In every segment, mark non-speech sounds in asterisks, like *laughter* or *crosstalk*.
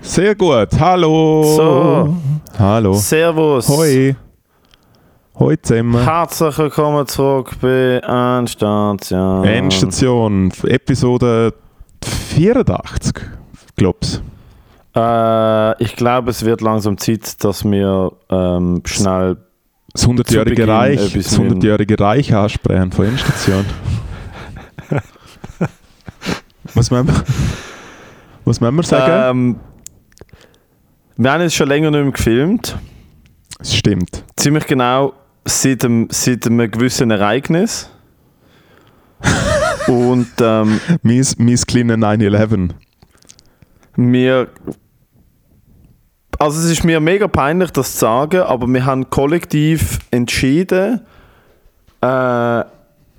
Sehr gut. Hallo. So. Hallo. Servus. Hoi. Hoi zusammen. Herzlich willkommen zurück bei Endstation. Endstation, Episode 84, glaub's. Äh, ich glaube, es wird langsam Zeit, dass wir ähm, schnell. Das 100-jährige Beginn Reich, das 100-jährige Reich ansprechen von Endstation. was wollen wir, was wollen wir sagen? Ähm, wir haben jetzt schon länger nicht mehr gefilmt. Es stimmt. Ziemlich genau seit, dem, seit einem gewissen Ereignis. *laughs* Und ähm, Mein, mein kleiner 9-11. wir. Also, es ist mir mega peinlich, das zu sagen, aber wir haben kollektiv entschieden. Äh,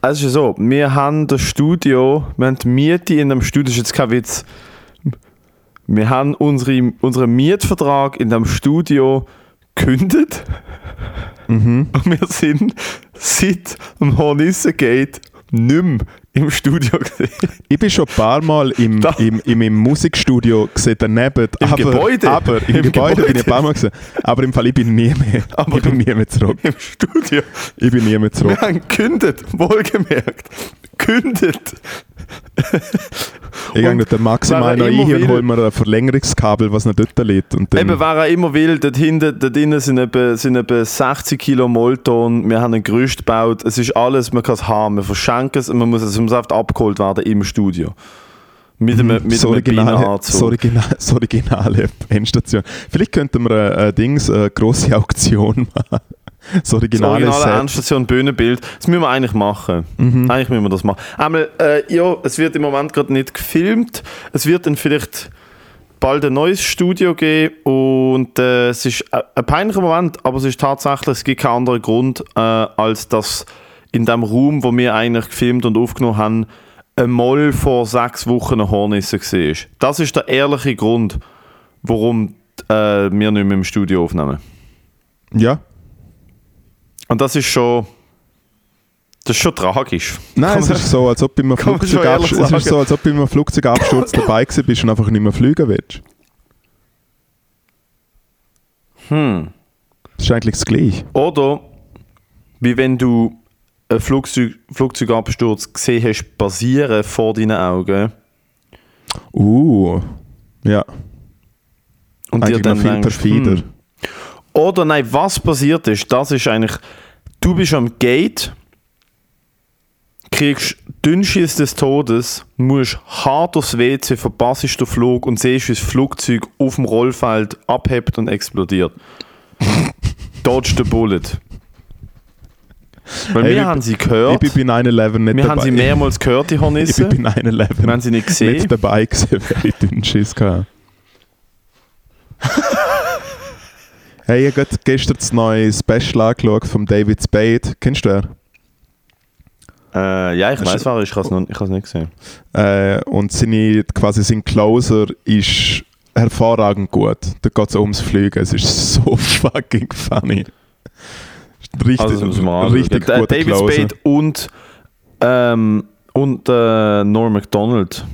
es ist so, wir haben das Studio, wir haben die Miete in dem Studio, das ist jetzt kein Witz. Wir haben unsere, unseren Mietvertrag in dem Studio gekündigt. Mhm. Und wir sind seit dem Hornissengate nicht mehr im Studio gesehen. Ich bin schon ein paar Mal im, Da. im, im, im Musikstudio gesehen, daneben. Im aber, Gebäude? Aber im, Im Gebäude, bin ich Gebäude? ein paar Mal gesehen. Aber im Fall, ich bin nie mehr. *laughs* Aber ich bin nie mehr zurück. Im Studio. Ich bin nie mehr zurück. Wir haben gekündigt, wohlgemerkt. Gekündigt. Ich gehe den maximal noch ein und will- hol mir ein Verlängerungskabel, was noch dort liegt. Und Eben, wer auch immer will, dort hinten, dort drinnen sind etwa, sind etwa 60 Kilo Molton, wir haben ein Gerüst gebaut, es ist alles, man kann es haben, wir verschenken es und man muss, es muss einfach abgeholt werden im Studio. Mit einem, mit das einem originale, das originale, das originale Endstation. Vielleicht könnten wir eine, eine, Dings, eine grosse *laughs* Auktion machen. Das Das originale, originale Set. Endstation Bühnenbild. Das müssen wir eigentlich machen. Mhm. Eigentlich müssen wir das machen. Einmal, äh, ja, es wird im Moment gerade nicht gefilmt. Es wird dann vielleicht bald ein neues Studio geben und äh, es ist äh, ein peinlicher Moment, aber es ist tatsächlich, es gibt keinen anderen Grund, äh, als dass in dem Raum, wo wir eigentlich gefilmt und aufgenommen haben, einmal vor sechs Wochen eine Hornisse war. Das ist der ehrliche Grund, warum äh, wir nicht mehr im Studio aufnehmen. Ja. Und das ist schon. Das ist schon tragisch. Nein, es ist so, als ob schon Flugzeugabsturz, es ist so, als ob du *laughs* beim Flugzeugabsturz *laughs* dabei gewesen bist und einfach nicht mehr fliegen willst. Hm. Das ist eigentlich das Gleiche. Oder wie wenn du einen Flugzeug, Flugzeugabsturz gesehen hast, basieren vor deinen Augen. Uh. Ja. Und Eigentlich noch viel perfider. hm. Oder nein, was passiert ist, das ist eigentlich, du bist am Gate, kriegst Dünnschiss des Todes, musst hart aufs WC, verpasst den Flug und siehst, wie das Flugzeug auf dem Rollfeld abhebt und explodiert. *laughs* Dodge the bullet. Weil wir ich- haben sie gehört, Ich bin bei 9-11 nicht wir dabei. haben sie mehrmals gehört, die Ich Hornisse. bin bei 9-11 Wir haben sie nicht gesehen. nicht dabei gewesen, weil ich dünn Schiss hatte. *laughs* hey, ich habe gestern das neue Special angeschaut von David Spade. Kennst du den? Äh, ja, ich weiß, ich noch- ich habe es nicht gesehen. Äh, und seine, quasi sein Closer ist hervorragend gut. Da geht es ums Fliegen. Es ist so *laughs* fucking funny. Richtig, Also, richtig guter David Closer. Spade und, ähm, und äh, Norm MacDonald.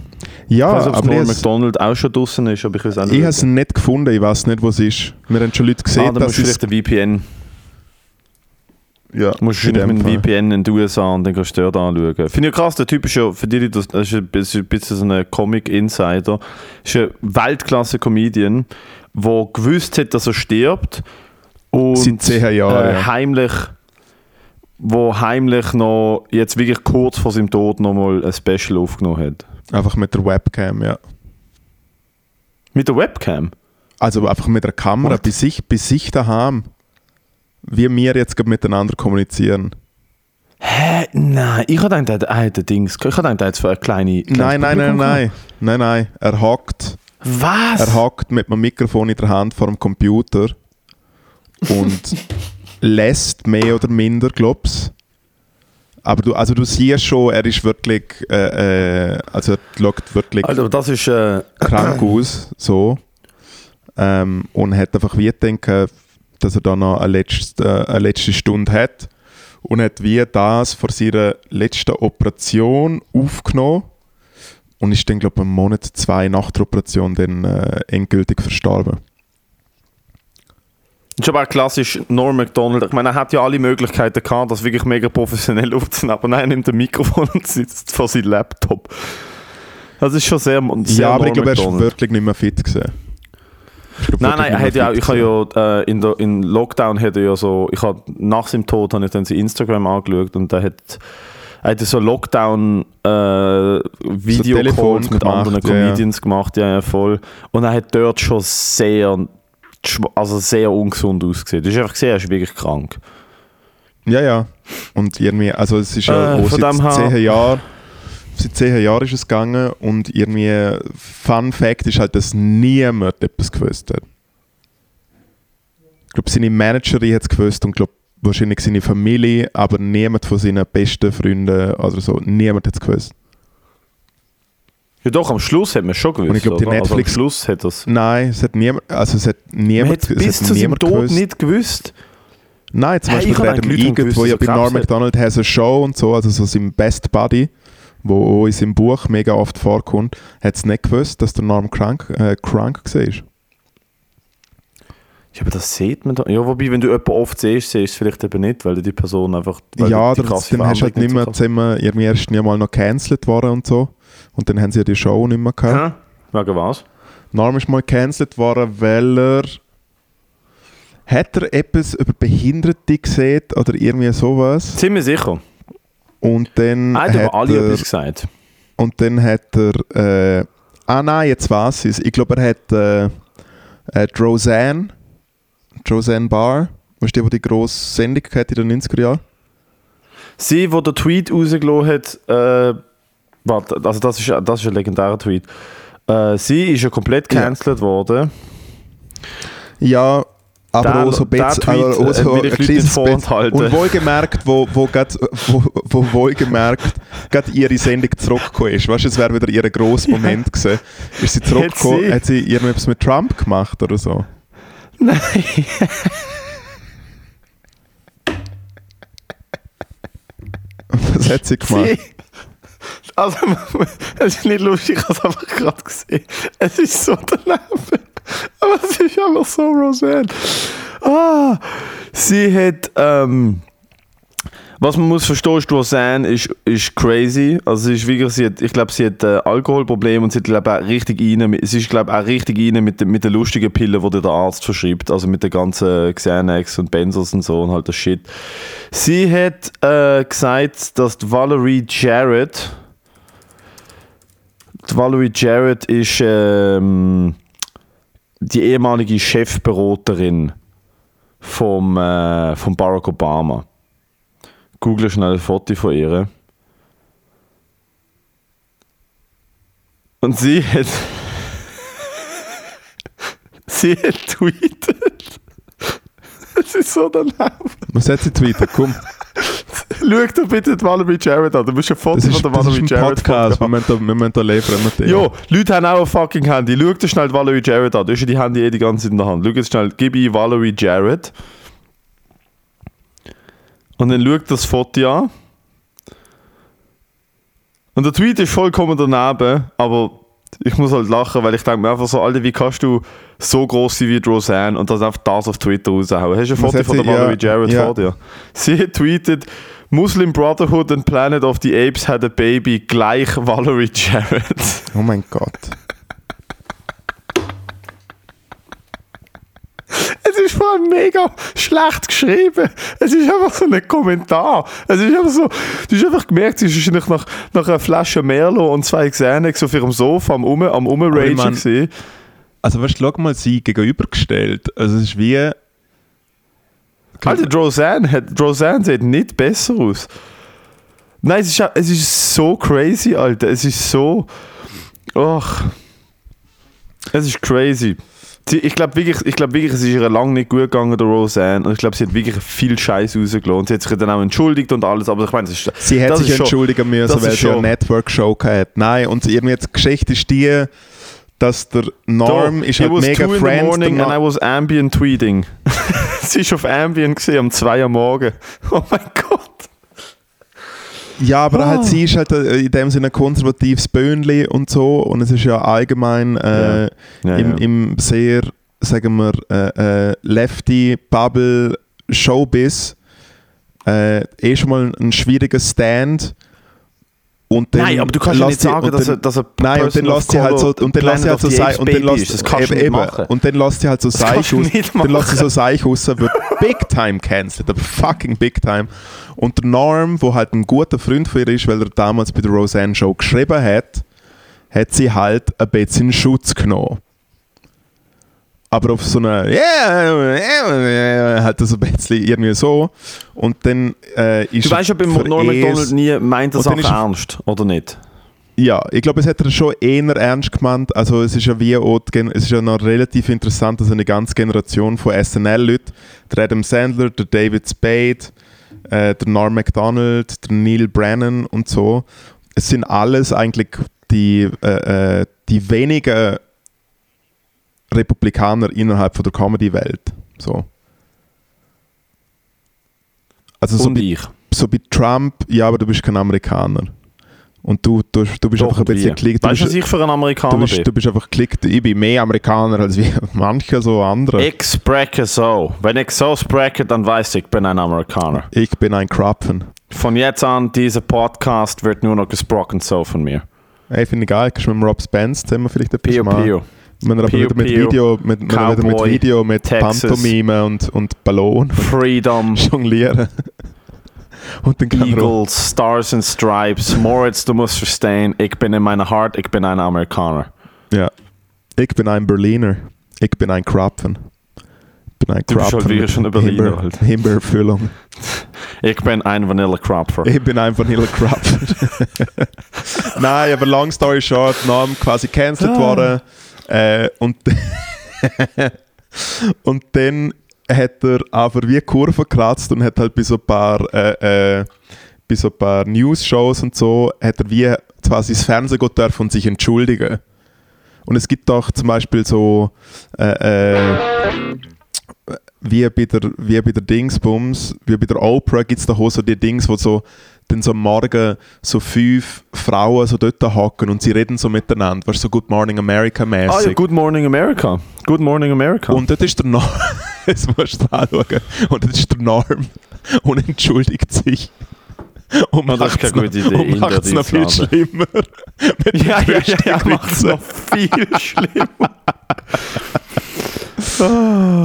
Ja, ich weiß aber Norm ich MacDonald auch schon draußen ist, aber ich weiß auch ich nicht. habe es nicht gefunden. Ich weiß nicht, wo es ist. Wir haben schon Leute ah, gesehen, dann dass musst es... vielleicht ein VPN. Ja, Du musst in wahrscheinlich dem mit einem Fall. VPN in den USA und dann kannst du dort anschauen. Finde ich krass, der Typ ist ja, für die, die das, ist ein bisschen, ein bisschen so ein Comic-Insider, ist ein Weltklasse-Comedian, der gewusst hat, dass er stirbt und Seit zehn Jahren, äh, ja. heimlich wo heimlich noch, jetzt wirklich kurz vor seinem Tod nochmal ein Special aufgenommen hat. Einfach mit der Webcam, ja. Mit der Webcam? Also einfach mit der Kamera What? bei sich, bei sich daheim. Wie wir jetzt miteinander kommunizieren. Hä? Nein, ich habe gedacht, er hat ein Dings. Ich habe gedacht, er hat für eine kleine. Nein, nein, nein, Publikum nein. Nein, nein. Er hockt, Was? er hockt mit einem Mikrofon in der Hand vor dem Computer und *laughs* lässt mehr oder minder, glaub's. Aber du, also du siehst schon, er ist wirklich, äh, äh, also er schaut wirklich Also, das ist. Äh, krank *clears throat* aus, so. Ähm, und hat einfach wie gedacht, dass er da noch eine letzte, eine letzte Stunde hat. Und hat wie das vor seiner letzten Operation aufgenommen und ist dann, glaube ich, einen Monat, zwei nach der Operation dann äh, endgültig verstorben. Das ist aber auch klassisch Norm MacDonald. Ich meine, er hat ja alle Möglichkeiten gehabt, das wirklich mega professionell *laughs* aufzunehmen, aber nein, er nimmt ein Mikrofon und sitzt vor seinem Laptop. Das ist schon sehr, sehr ja, aber Norm ich glaube, er ist wirklich nicht mehr fit gewesen. Ich glaub, Nein, nein, er hat ja, fit ich habe ja äh, in, der, in Lockdown er ja so, ich habe nach seinem Tod habe ich dann sein Instagram angeschaut und er hat, er hat so Lockdown äh, Video Telefon mit gemacht, anderen ja, ja. Comedians gemacht, ja, ja, voll. Und er hat dort schon sehr, also sehr ungesund ausgesehen. Du hast einfach gesehen, er ist wirklich krank. Ja, ja. Und irgendwie, also es ist ja Äh, seit zehn Jahren, seit zehn Jahren ist es gegangen und irgendwie, Fun Fact ist halt, dass niemand etwas gewusst hat. Ich glaube, seine Managerin hat es gewusst und glaube wahrscheinlich seine Familie, aber niemand von seinen besten Freunden oder so, niemand hat es gewusst. Ja doch, am Schluss hat man schon gewusst. Und ich glaub, die oder? also am Netflix- Schluss hat das. Nein, es hat niemand, also es hat Man niemand, es bis hat zu seinem Tod gewusst. nicht gewusst. Nein, zum Hey, Beispiel Adam eigentlich Leute Egan, wo ja bei Norm. MacDonald has a Show und so, also so sein Best Buddy, wo auch in seinem Buch mega oft vorkommt, hat es nicht gewusst, dass der Norm krank, äh, krank war. Ja, aber das sieht man da. Ja, wobei, wenn du jemanden oft siehst, siehst du es vielleicht eben nicht, weil die Person einfach. Ja, die dann, krasse dann hast du halt nicht mehr zusammen, irgendwie erst nie mal noch cancelled worden und so. Und dann haben sie ja die Show nicht mehr gehabt. Hä? Wegen was? Norm ist mal cancelled worden, weil er hat er etwas über Behinderte gesehen oder irgendwie sowas. Ziemlich sicher. Und dann hat hat alle er, etwas gesagt. Und dann hat er. Äh, ah nein, jetzt weiß ich es. Ich glaube, er hat äh, äh, Roseanne. Die Roseanne Barr. Weißt du, die, die die grosse Sendung hatte in den 90er Jahren? Sie, wo der Tweet rausgelassen hat, äh, warte, also das ist, das ist ein legendärer Tweet. Äh, sie ist ja komplett Ja. cancelled worden. Ja, aber Der- auch so bisschen. Tweet, aber auch so ein kleines vorenthalten. Und wohlgemerkt, wo, wo, grad, wo, wo wohlgemerkt gerade ihre Sendung zurückgekommen ist. Weißt du, es wäre wieder ihr grosser Moment *laughs* gewesen. Ist sie zurückgekommen, sie? hat sie irgendetwas mit Trump gemacht oder so? Nein. Was hat sie gemacht? Sie, also, es ist nicht lustig, ich habe es einfach gerade gesehen. Es ist so daneben. Aber es ist einfach so Roseanne. Ah, sie hat, ähm, was man muss verstehen, ist, Roseanne ist, ist crazy. Also sie ist wirklich, sie hat, ich glaube, sie hat äh, Alkoholprobleme und sie hat, glaube auch richtig rein, sie ist, glaube auch richtig rein mit, mit den lustigen Pillen, die der Arzt verschreibt. Also mit den ganzen Xanax und Benzos und so und halt das Shit. Sie hat äh, gesagt, dass die Valerie Jarrett, die Valerie Jarrett ist ähm, die ehemalige Chefberaterin vom, äh, vom Barack Obama. Google schnell ein Foto von ihr. Und sie hat. *laughs* sie hat tweetet. Es ist so daneben. Was hat sie tweetet? Komm, Schau dir bitte die Valerie Jarrett an. Du musst ein Foto ist, von der das ist Valerie ein Jarrett Podcast. Wir müssen da, wir müssen da mit dem. Jo, Leute haben auch ein fucking Handy. Schau dir schnell die Valerie Jarrett an. Du hast ja die Handy eh die ganze Zeit in der Hand. Schau jetzt schnell, gib ein Valerie Jarrett. Und dann schau das Foto an. Und der Tweet ist vollkommen daneben, aber ich muss halt lachen, weil ich denke mir einfach so, Alter, wie kannst du so groß sein wie Roseanne und das einfach das auf Twitter raushauen? Hast du ein Foto von der sie- ja, Valerie Jarrett ja. vor dir? Sie hat tweetet, Muslim Brotherhood and Planet of the Apes had a baby, gleich Valerie Jarrett. Oh mein Gott. Ist vor allem mega schlecht geschrieben. Es ist einfach so ein Kommentar. Es ist einfach so, du hast einfach gemerkt, sie ist wahrscheinlich nach, nach einer Flasche Merlot und zwei Xanax auf ihrem Sofa am, um, am Umragen gewesen. Also weißt du, schau mal sie gegenübergestellt. Also es ist wie... Alter, Roseanne, hat, Roseanne sieht nicht besser aus. Nein, es ist, es ist so crazy, Alter. Es ist so... Ach. Es ist crazy. Sie, ich glaube wirklich, ich glaub wirklich, es ist ihr lange nicht gut gegangen, der Roseanne. Und ich glaube, sie hat wirklich viel Scheiß rausgelassen. Und sie hat sich dann auch entschuldigt und alles. Aber ich meine, es ist... Sie hat Das sich ist schon- entschuldigen müssen, das weil ist sie eine Network-Show hatte. Nein, und irgendwie jetzt die Geschichte ist die, dass der Norm ist It halt mega two in the morning and I was ambient tweeting. *laughs* sie ist auf ambient gesehen um 2 Uhr morgen. Oh mein Gott. Ja, aber Ah. halt, sie ist halt äh, in dem Sinne ein konservatives Böhnli und so und es ist ja allgemein äh, Ja. Ja, im, ja. im sehr, sagen wir, äh, äh, Lefty-Bubble Showbiz äh, eh schon mal ein schwieriger Stand. Und dann Nein, aber du kannst ja nicht sagen, dass dann- er, dass er Nein, und dann lässt sie halt so, und dann lässt sie halt so sein, und dann lässt das kannst du eben, nicht eben. machen. und dann lässt sie halt so nicht dann lässt sie so Seich raus, wird *laughs* big time cancelled, aber fucking big time. Und der Norm, wo halt ein guter Freund von ihr ist, weil er damals bei der Roseanne Show geschrieben hat, hat sie halt ein bisschen Schutz genommen. Aber auf so eine, yeah, halt so ein bisschen irgendwie so. Und dann äh, ist Du weißt ja beim Norm McDonald nie, meint er Sachen er- ernst, oder nicht? ja, ich glaube, es hat er schon eher ernst gemeint. Also es ist ja wie auch es ist ja noch relativ interessant, dass eine ganze Generation von SNL-Leuten, der Adam Sandler, der David Spade, äh, der Norm MacDonald, der Neil Brennan und so, es sind alles eigentlich die, äh, äh, die wenigen Republikaner innerhalb von der Comedy-Welt. So. Also so Und bei, ich. so bei Trump, ja, aber du bist kein Amerikaner. Und du, du, du bist Doch, einfach ein bisschen wie? klickt. Du, Weißt du, was ich für ein du, Amerikaner bist, bin? du bist einfach klickt. Ich bin mehr Amerikaner als wie *laughs* manche so andere. Ich spreche so. Wenn ich so spreche, dann weiß ich, ich bin ein Amerikaner. Ich bin ein Krapfen. Von jetzt an, dieser Podcast wird nur noch gesprochen so von mir. Ey, finde ich geil. Kannst du mit dem Rob Spence zusammen vielleicht etwas Pio machen? Pio. Er aber wieder mit Video, mit, er wieder mit Cowboy, Video, mit Texas. Pantomime und, und Ballon Freedom, *laughs* jonglieren. Und auch, Eagles, Stars and Stripes. Moritz, du musst verstehen, ich bin in meiner Heart, ich bin ein Amerikaner. ja. Ich bin ein Berliner. Ich bin ein Krapfen. Ich bin ein Du bist halt Krapfen schon ein Berliner Himbeer- halt. Himbeerfüllung. *laughs* Ich bin ein Vanilla Cropper. Ich bin ein Vanilla Krapfen. *laughs* Nein, aber long story short, Norm quasi cancelled Ah. worden. Äh, und, *laughs* und dann hat er aber wie Kurve gekratzt und hat halt bei so ein paar, äh, äh, bei so ein paar News-Shows und so, hat er wie quasi ins Fernsehen gehen dürfen und sich entschuldigen. Und es gibt auch zum Beispiel so, äh, äh, wie bei der, wie bei der Dingsbums, wie bei der Oprah gibt es da auch so die Dings, wo so dann so am Morgen so fünf Frauen so dort hocken und sie reden so miteinander, weißt du, so Good Morning America Ah ja, mäßig. Good Morning America. Good Morning America. und dort ist der Norm, *laughs* jetzt musst du anschauen, und dort ist der Norm und entschuldigt sich. Und das ist macht's keine gute noch- Idee, Und in macht es noch viel schlimmer. Mit ja, ja, ja, ja, macht es noch viel schlimmer.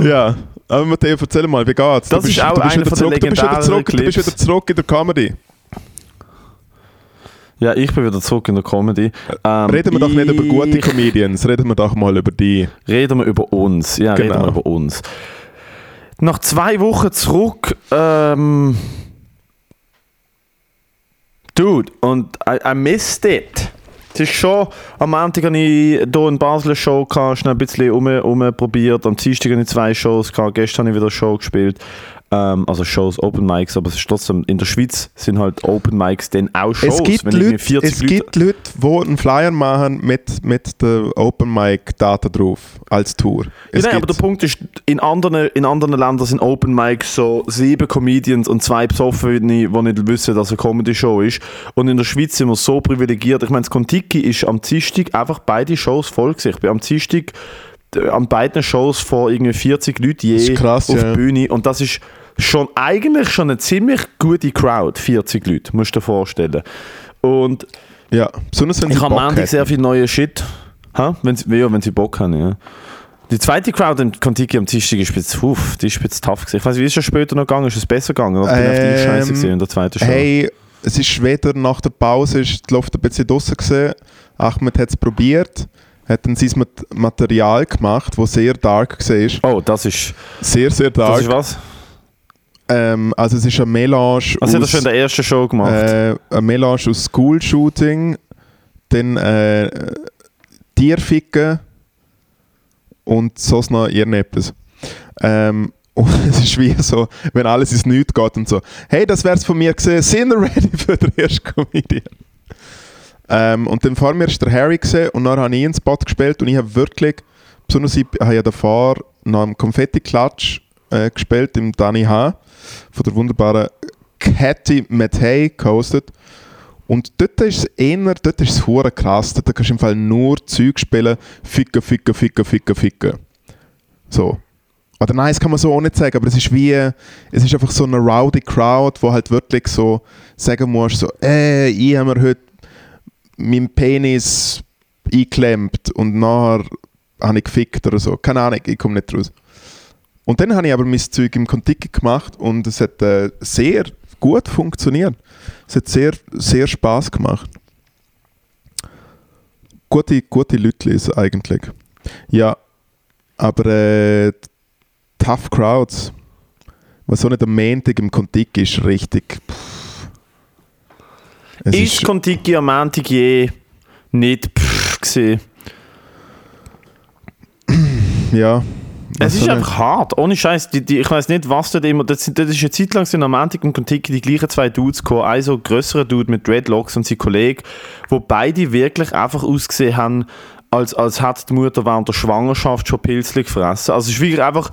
Ja, aber Matteo, erzähl mal, wie geht's? Das ist auch du bist einer wieder zurück, du bist wieder du bist wieder zurück in der Comedy. Ja, ich bin wieder zurück in der Comedy. Ähm, Reden wir doch nicht über gute Comedians, reden wir doch mal über die. Reden wir über uns. Ja, Genau. reden wir über uns. Nach zwei Wochen zurück, ähm, Dude, und I, I missed it. Es ist schon, am Montag hatte ich hier in Basel eine Show, gehabt, schnell ein bisschen um, umprobiert. Am Dienstag hatte ich zwei Shows, gehabt, gestern habe ich wieder eine Show gespielt. Ähm, also Shows, Open Mics, aber es ist trotzdem, in der Schweiz sind halt Open Mics dann auch Shows. es gibt, Leute, 40 es Leute- gibt Leute, die einen Flyer machen mit, mit der Open Mic Data drauf als Tour. Es ja, nein, aber der. Punkt ist, in anderen, in anderen Ländern sind Open Mics so sieben Comedians und zwei Besoffene, die nicht wissen, dass es eine Comedy-Show ist. Und in der Schweiz sind wir so privilegiert. Ich meine, das Kontiki ist am Dienstag einfach beide Shows voll gewesen. Ich bin am Dienstag äh, an beiden Shows vor irgendwie 40 Leuten je krass, auf ja. Bühne. Und das ist schon eigentlich schon eine ziemlich gute Crowd, 40 Leute, musst du dir vorstellen. Und ja, besonders wenn sie ich habe am Montag sehr viel neue Shit. Ha? Wenn sie, ja, wenn sie Bock haben, ja. Die zweite Crowd in Kontiki am Dienstag ist jetzt, uff, die ist jetzt tough gewesen. Ich weiß, wie ist es später noch gegangen? Ist es besser gegangen? Oder bin ich auf die Ähm, Scheiße gesehen in der zweiten Show? Hey, es ist weder nach der Pause, ist die Luft ein bisschen draussen gesehen. Ahmed hat es probiert, hat dann sein Mat- Material gemacht, das sehr dark war. Oh, das ist, Sehr, sehr das dark. ist was? Ähm, also es ist eine Melange Was hat er aus, schon in der ersten Show gemacht? äh, eine Melange aus School-Shooting, dann äh, Tierficken und sonst noch irgendetwas. Ähm, *laughs* und es ist wie so, wenn alles ins Nichts geht und so, hey, das wär's von mir gesehen, sind wir ready für den ersten Comedian? Ähm, und dann vor mir ist der Harry gesehen und dann habe ich einen Spot gespielt und ich habe wirklich, besonders ich habe ja davor nach dem Konfetti-Klatsch äh, gespielt im Danny H. von der wunderbaren Cathy Mattei gehostet. Und dort ist es eher, dort ist es hure krass. Dort kannst du im Fall nur Zeug spielen, ficken, ficken, ficken, ficken, ficken. So. Oder nein, das kann man so auch nicht sagen, aber es ist wie, es ist einfach so eine rowdy Crowd, wo halt wirklich so sagen musst, so, äh, ich habe mir heute meinen Penis eingeklemmt und nachher habe ich gefickt oder so. Keine Ahnung, ich komme nicht raus. Und dann habe ich aber mein Zeug im Kontiki gemacht und es hat äh, sehr gut funktioniert. Es hat sehr, sehr Spaß gemacht. Gute, gute Leute eigentlich. Ja, aber äh, Tough Crowds, was so nicht am Montag im Kontiki ist, richtig. Es Ist Kontiki am Montag je nicht pff gewesen? ja. Es ist einfach hart, ohne Scheiß. Ich weiß nicht, was dort immer. Das, das ist eine Zeit lang sind am Montag im Kontiki die gleichen zwei Dudes gekommen. Ein so grösserer Dude mit Dreadlocks und sein Kollege, wo beide wirklich einfach ausgesehen haben, als, als hätte die Mutter während der Schwangerschaft schon Pilzli gefressen. Also es ist wirklich einfach.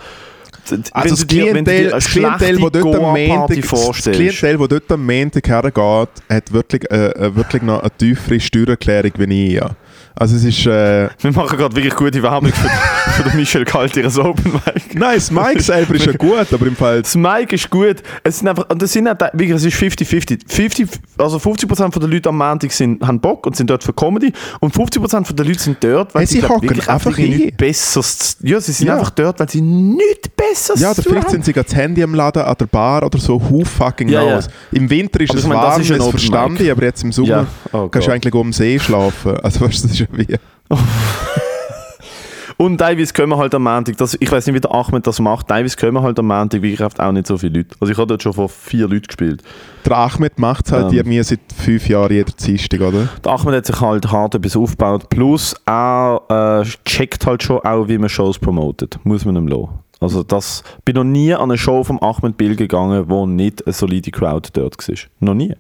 Also das Klientel, das Klientel, wo dort am Montag, das. Klientel, wo dort am Montag hergeht, hat wirklich, äh, äh, wirklich noch eine tiefere Steuererklärung wie ich. Ja. Also es ist... Äh, Wir machen gerade wirklich gute Werbung für, *laughs* den Michel Kalt, ihres Open Mic. nein, das Mike selber ist ja *laughs* gut, aber im Fall... Das Mic ist gut. Es sind einfach, und das sind auch, wirklich, es ist 50-50. 50, also 50% von den Leuten am Montag sind, haben Bock und sind dort für Comedy und 50% von den Leuten sind dort, weil Hey, sie glaub, hocken wirklich einfach nichts Besseres, ja, sie sind Ja. einfach dort, weil sie nichts Besseres Ja, oder vielleicht haben. sind sie gerade das Handy am Laden, an der Bar oder so, who fucking Ja, ja. knows. Im Winter ist Aber es ich meine, das warm, das Open verstand Mic. ich, aber jetzt im Sommer Ja. Oh kannst du Gott. eigentlich um den See schlafen. Also weißt du, das ist ja wie... *laughs* Und teilweise kommen halt am Montag, das, ich weiß nicht, wie der Ahmed das macht, teilweise kommen halt am Montag wirklich oft auch nicht so viele Leute. Also ich habe dort schon vor vier Leuten gespielt. Der Ahmed macht es halt Ähm. irgendwie seit fünf Jahren jeder Dienstag, oder? Der Ahmed hat sich halt hart etwas aufgebaut. Plus er äh, checkt halt schon auch, wie man Shows promotet. Muss man ihm lassen. Also das, bin noch nie an eine Show vom Ahmed Bill gegangen, wo nicht eine solide Crowd dort war. Noch nie.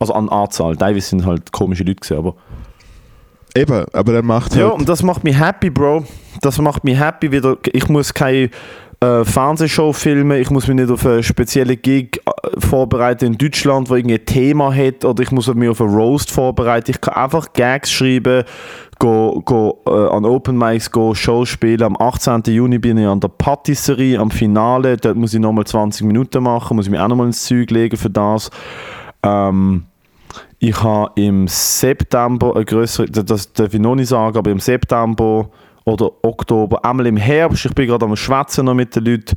Also an Anzahl. Teilweise sind halt komische Leute gewesen, aber... Eben, aber er macht Ja, halt... und das macht mich happy, Bro. Das macht mich happy wieder. Ich muss keine äh, Fernsehshow filmen, ich muss mich nicht auf einen speziellen Gig äh, vorbereiten in Deutschland, wo irgendein Thema hat, oder ich muss mich auf einen Roast vorbereiten. Ich kann einfach Gags schreiben, go, go, äh, an Open Mics go, Shows spielen. Am 18. Juni bin ich an der Patisserie, am Finale. Dort muss ich nochmal 20 Minuten machen, muss ich mich auch nochmal ins Zeug legen für das. Ähm, ich habe im September eine größere, das darf ich noch nicht sagen, aber im September oder Oktober, einmal im Herbst, ich bin gerade am Schwätzen noch mit den Leuten,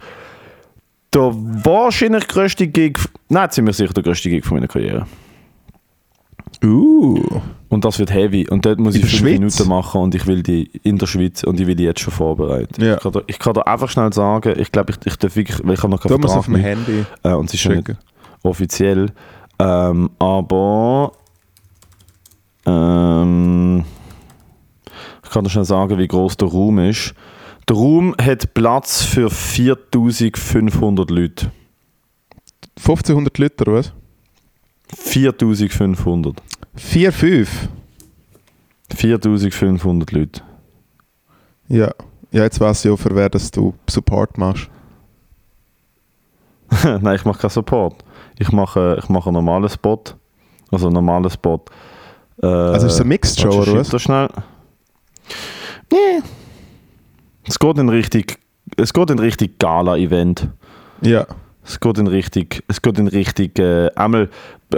der wahrscheinlich grösste Gig, nein, ziemlich sicher der grösste Gig von meiner Karriere. Uh, Und das wird heavy. Und dort muss In ich fünf Schweiz? Minuten machen und ich will die in der Schweiz und ich will die jetzt schon vorbereiten. Ja. Ich, kann da, ich kann da einfach schnell sagen, ich glaube, ich, ich darf wirklich, weil ich habe noch keinen da muss auf Vertrag dem Handy äh, und es ist ja nicht offiziell. Ähm, aber ähm, ich kann dir schnell sagen, wie groß der Raum ist. Der Raum hat Platz für 4500 Leute. 1500 Liter, oder was? 4500. 4, 5. 4500 Leute. Ja. Ja, jetzt weiß ich auch, für wer das du Support machst. *laughs* Nein, ich mache keinen Support. Ich mache, ich mache einen normalen Spot. Also einen normalen Spot. Äh, Also ist es eine Mixed Show, oder was? schnell. Nee. Es geht in richtig, es geht in richtig Gala-Event. Ja. Es geht in richtig, es geht in richtig, äh, einmal,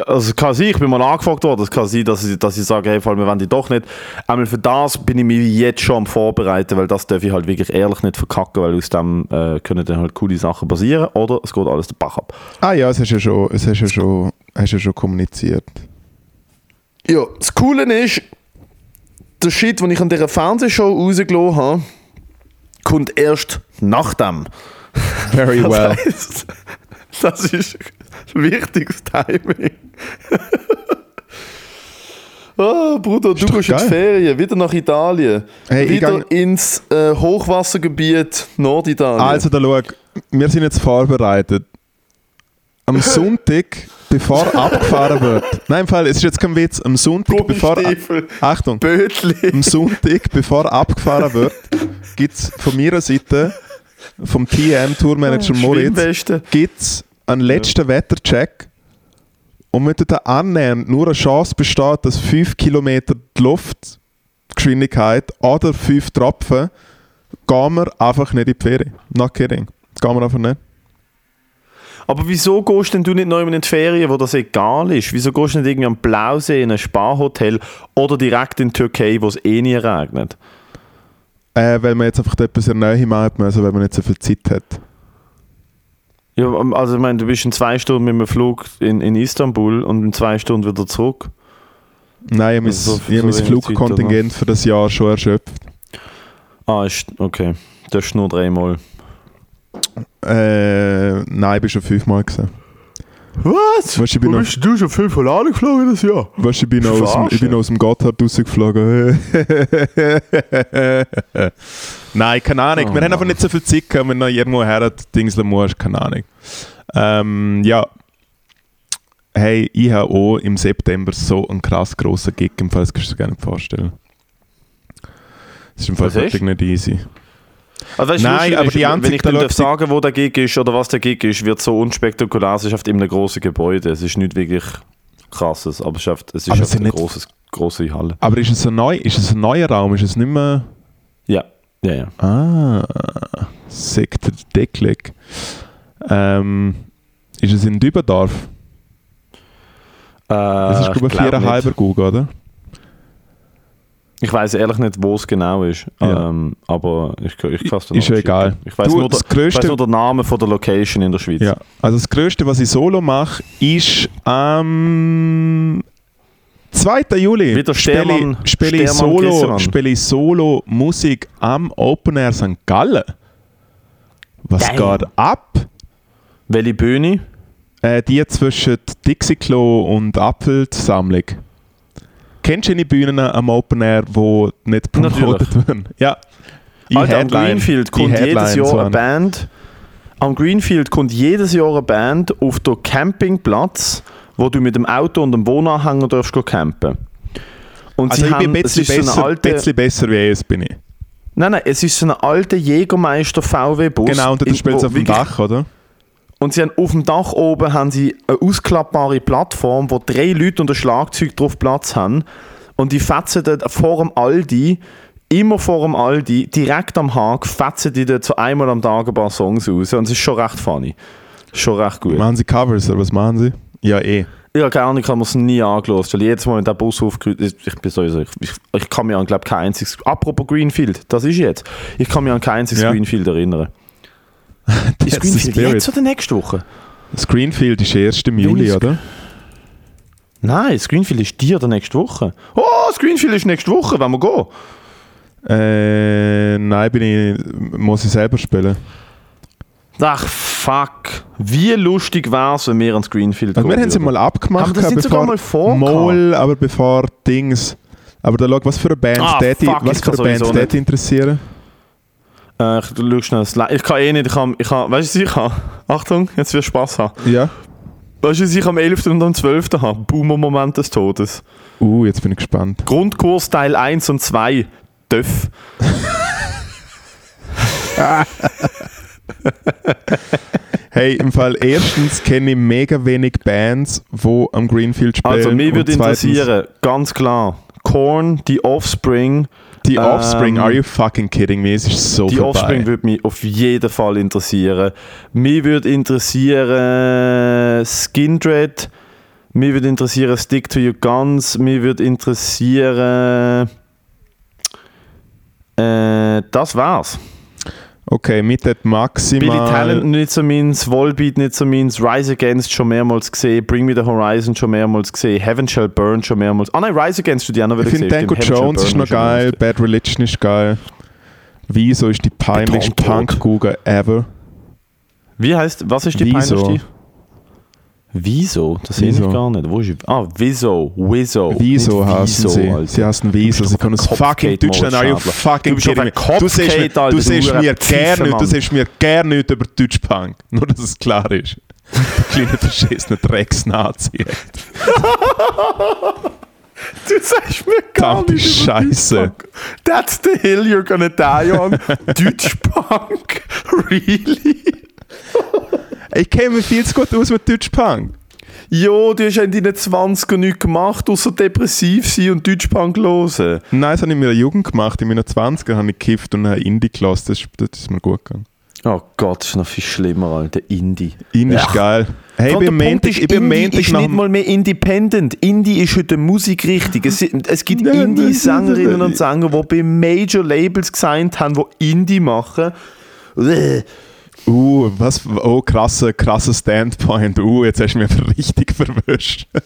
also es kann sein, ich bin mal angefragt worden, es kann sein, dass ich, dass ich sage, hey, vor allem, wir wollen die doch nicht. Einmal für das bin ich mich jetzt schon am Vorbereiten, weil das darf ich halt wirklich ehrlich nicht verkacken, weil aus dem äh, können dann halt coole Sachen passieren oder es geht alles den Bach ab. Ah ja, es hast ja schon, es hast ja schon, hast ja schon kommuniziert. Ja, das Coole ist, der Shit, den ich an dieser Fernsehshow rausgelassen habe, kommt erst nach dem. Very Das well. heisst, das ist wichtiges Timing. oh, Bruder, du gehst in die. Ferien, wieder nach Italien. Hey, wieder gang- ins äh, Hochwassergebiet Norditalien. Also da schau, wir sind jetzt vorbereitet. Am *laughs* Sonntag, bevor abgefahren wird. Nein, im Fall, es ist jetzt kein Witz. Am Sonntag, bevor. Achtung! Bötli. Am Sonntag, bevor abgefahren wird, gibt es von meiner Seite, vom TM Tourmanager Moritz, Schwimmweste. gibt es einen letzten Wettercheck und wenn da annähernd nur eine Chance besteht, dass 5 Kilometer die Luftgeschwindigkeit oder 5 Tropfen, gehen wir einfach nicht in die Ferien. Not kidding. Gehen wir einfach nicht. Aber wieso gehst denn du nicht noch in die Ferien, wo das egal ist? Wieso gehst du nicht irgendwie am Blausee in ein Sparhotel oder direkt in die Türkei, wo es eh nie regnet? Äh, weil man jetzt einfach etwas in der Nähe machen müssen, weil man nicht so viel Zeit hat. Ja, also ich meine, du bist in zwei Stunden mit dem Flug in, in Istanbul und in zwei Stunden wieder zurück. Nein, ich Also habe so- mein, so Flugkontingent für das Jahr schon erschöpft. Ah, ist, okay. Das ist nur dreimal. Äh, nein, ich bin schon fünfmal gesehen. Was? Weißt du, ich bin Wo bist du schon fünf Mal geflogen das Jahr? Weißt du, ich bin, aus dem, ich bin aus dem Gotthard rausgeflogen. *laughs* Nein, keine Ahnung. Oh wir haben einfach nicht so viel Zeit gehabt, wenn du irgendwo her dingseln musst. Keine Ahnung. Ähm, ja. Hey, ich habe auch im September so einen krass grossen Gig, im Fall, das kannst du dir gar nicht vorstellen. Das ist im Fall wirklich nicht easy. Also, Nein, aber ist, die einzige Wenn ich dann darf sagen, wo der Gig ist oder was der Gig ist, wird so unspektakulär. Es ist auf in einem grossen Gebäude. Es ist nicht wirklich krasses, aber es ist, es ist Aber eine grosses, grosse Halle. Aber ist es ein, neu, ist es ein neuer Raum? Ist es nicht mehr... Ja, ja, ja. Ah, Sektor Decklig. Ähm, ist es in Dübendorf? Das ist, Äh, glaube ich, viereinhalber. Gug, oder? Ich weiß ehrlich nicht, wo es genau ist. Ja. Ähm, aber ich, ich kann es Ist ja egal. Ich weiß nur, nur den Namen von der Location in der Schweiz. Ja. Also das Größte, was ich solo mache, ist am 2. Juli Wieder spiele Stermann- ich, spiele ich, Stermann solo, spiele ich Solo Musik am Open Air St. Gallen. Was Damn. geht ab? Welche Bühne? Äh, die zwischen Dixie-Klo und Apfelsammlung. Kennst du die Bühnen am Open Air, die nicht promotet werden? Ja. Ich Alter, am Headline- Greenfield ich kommt jedes Jahr so eine an. Band. Am Greenfield kommt jedes Jahr eine Band auf den Campingplatz, wo du mit dem Auto und dem Wohnanhänger darfst campen. Und Also sie ich bin ein haben, bisschen ist so eine besser, alte, bisschen besser wie es bin ich. nein, nein, es ist so ein alter Jägermeister VW-Bus. Genau, und du in- spielst auf dem Dach, oder? Und sie haben auf dem Dach oben haben sie eine ausklappbare Plattform, wo drei Leute und ein Schlagzeug drauf Platz haben. Und die fetzen dort vor dem Aldi, immer vor dem Aldi, direkt am Haag, fetzen die dort so einmal am Tag ein paar Songs raus. Und es ist schon recht funny. Schon recht gut. Machen sie Covers oder was machen sie? Ja, eh. Ja, keine Ahnung, ich habe es nie angelost, weil jedes Mal, wenn der Bus aufgerührt ist, ich bin sowieso, ich, ich, ich kann mich an, glaube kein einziges, apropos Greenfield, das ist jetzt, ich kann mich an kein einziges Ja. Greenfield erinnern. *laughs* Ist Greenfield jetzt oder nächste Woche? Das Greenfield ist erst im Juli, ist- oder? Nein, das Greenfield ist die oder nächste Woche. Oh, das Greenfield ist nächste Woche, wenn wir gehen. Äh, nein, bin ich, muss ich selber spielen. Ach, fuck. Wie lustig wäre es, wenn wir ans Greenfield Also wir gehen haben sie mal abgemacht, Aber das sind bevor sogar mal vorgehabt. Mal, aber bevor Dings. Aber da schau, was für eine Band Ah, was für eine Band sowieso täte interessieren? Äh, ich schau schnell das Li- Ich kann eh nicht, ich kann, ich kann, weißt du, was ich kann? Achtung, jetzt wirst du Spaß haben. Ja. Weißt du, was ich am 11. und am 12. habe? Boomer-Moment des Todes. Uh, jetzt bin ich gespannt. Grundkurs Teil 1 und 2. Döff. *laughs* Hey, im Fall erstens kenne ich mega wenig Bands, die am Greenfield spielen. Also, mich und würde interessieren, ganz klar, Korn, die Offspring. Die Offspring, ähm, are you fucking kidding me? Es ist so Die vorbei. Offspring würde mich auf jeden Fall interessieren. Mich würde interessieren Skindred. Mich würde interessieren Stick to Your Guns. Mich würde interessieren. Äh, das war's. Okay, mit Billy maximal... Talent nicht so meins, Volbeat nicht so meins, Rise Against schon mehrmals gesehen, Bring Me the Horizon schon mehrmals gesehen, Heaven Shall Burn schon mehrmals. Ah nein, Rise Against du die auch noch wieder Ich finde. Danko Jones ist noch geil. Bad Religion ist geil. Wieso ist die peinlichste. Punk-Google ever? Wie heißt, was ist die Wieso? peinlichste? Wieso? Das sehe ich gar nicht. Wo ist? Ah, Wieso. Wieso. Wieso heißen sie? Alter. Sie heißen Wieso. Sie können ein fucking Deutschland. Are you fucking kidding me? Du siehst mir, du siehst mir gerne nicht, du siehst mir gerne nicht über Deutschpunk. *laughs* Nur, dass es klar ist. Der kleine verschissene Drecksnazi. *laughs* Du sagst mir gar Verdammte nicht Scheiße. That's the hill you're gonna die on. *laughs* Deutschpunk? Really? Ich kenne mich viel zu gut aus mit Deutschpunk. Jo, du hast in deinen 20er nichts gemacht, außer depressiv sein und Deutschpunk hören. Nein, das habe ich in meiner Jugend gemacht. In meinen 20er habe ich gekifft und habe Indie gelassen. Das, ist- das ist mir gut gegangen. Oh Gott, das ist noch viel schlimmer, Alter. Indie. Indie ist geil. Hey, ich bin Montag, ist, ich bin Montag ist nicht mal mehr Independent. Indie ist heute Musikrichtung. Es, es gibt Indie-Sängerinnen und Sänger, die bei Major Labels gesigned haben, die Indie machen. Uh, was? Oh, krasser, krasser Standpoint. Uh, jetzt hast du mich richtig verwischt. *laughs*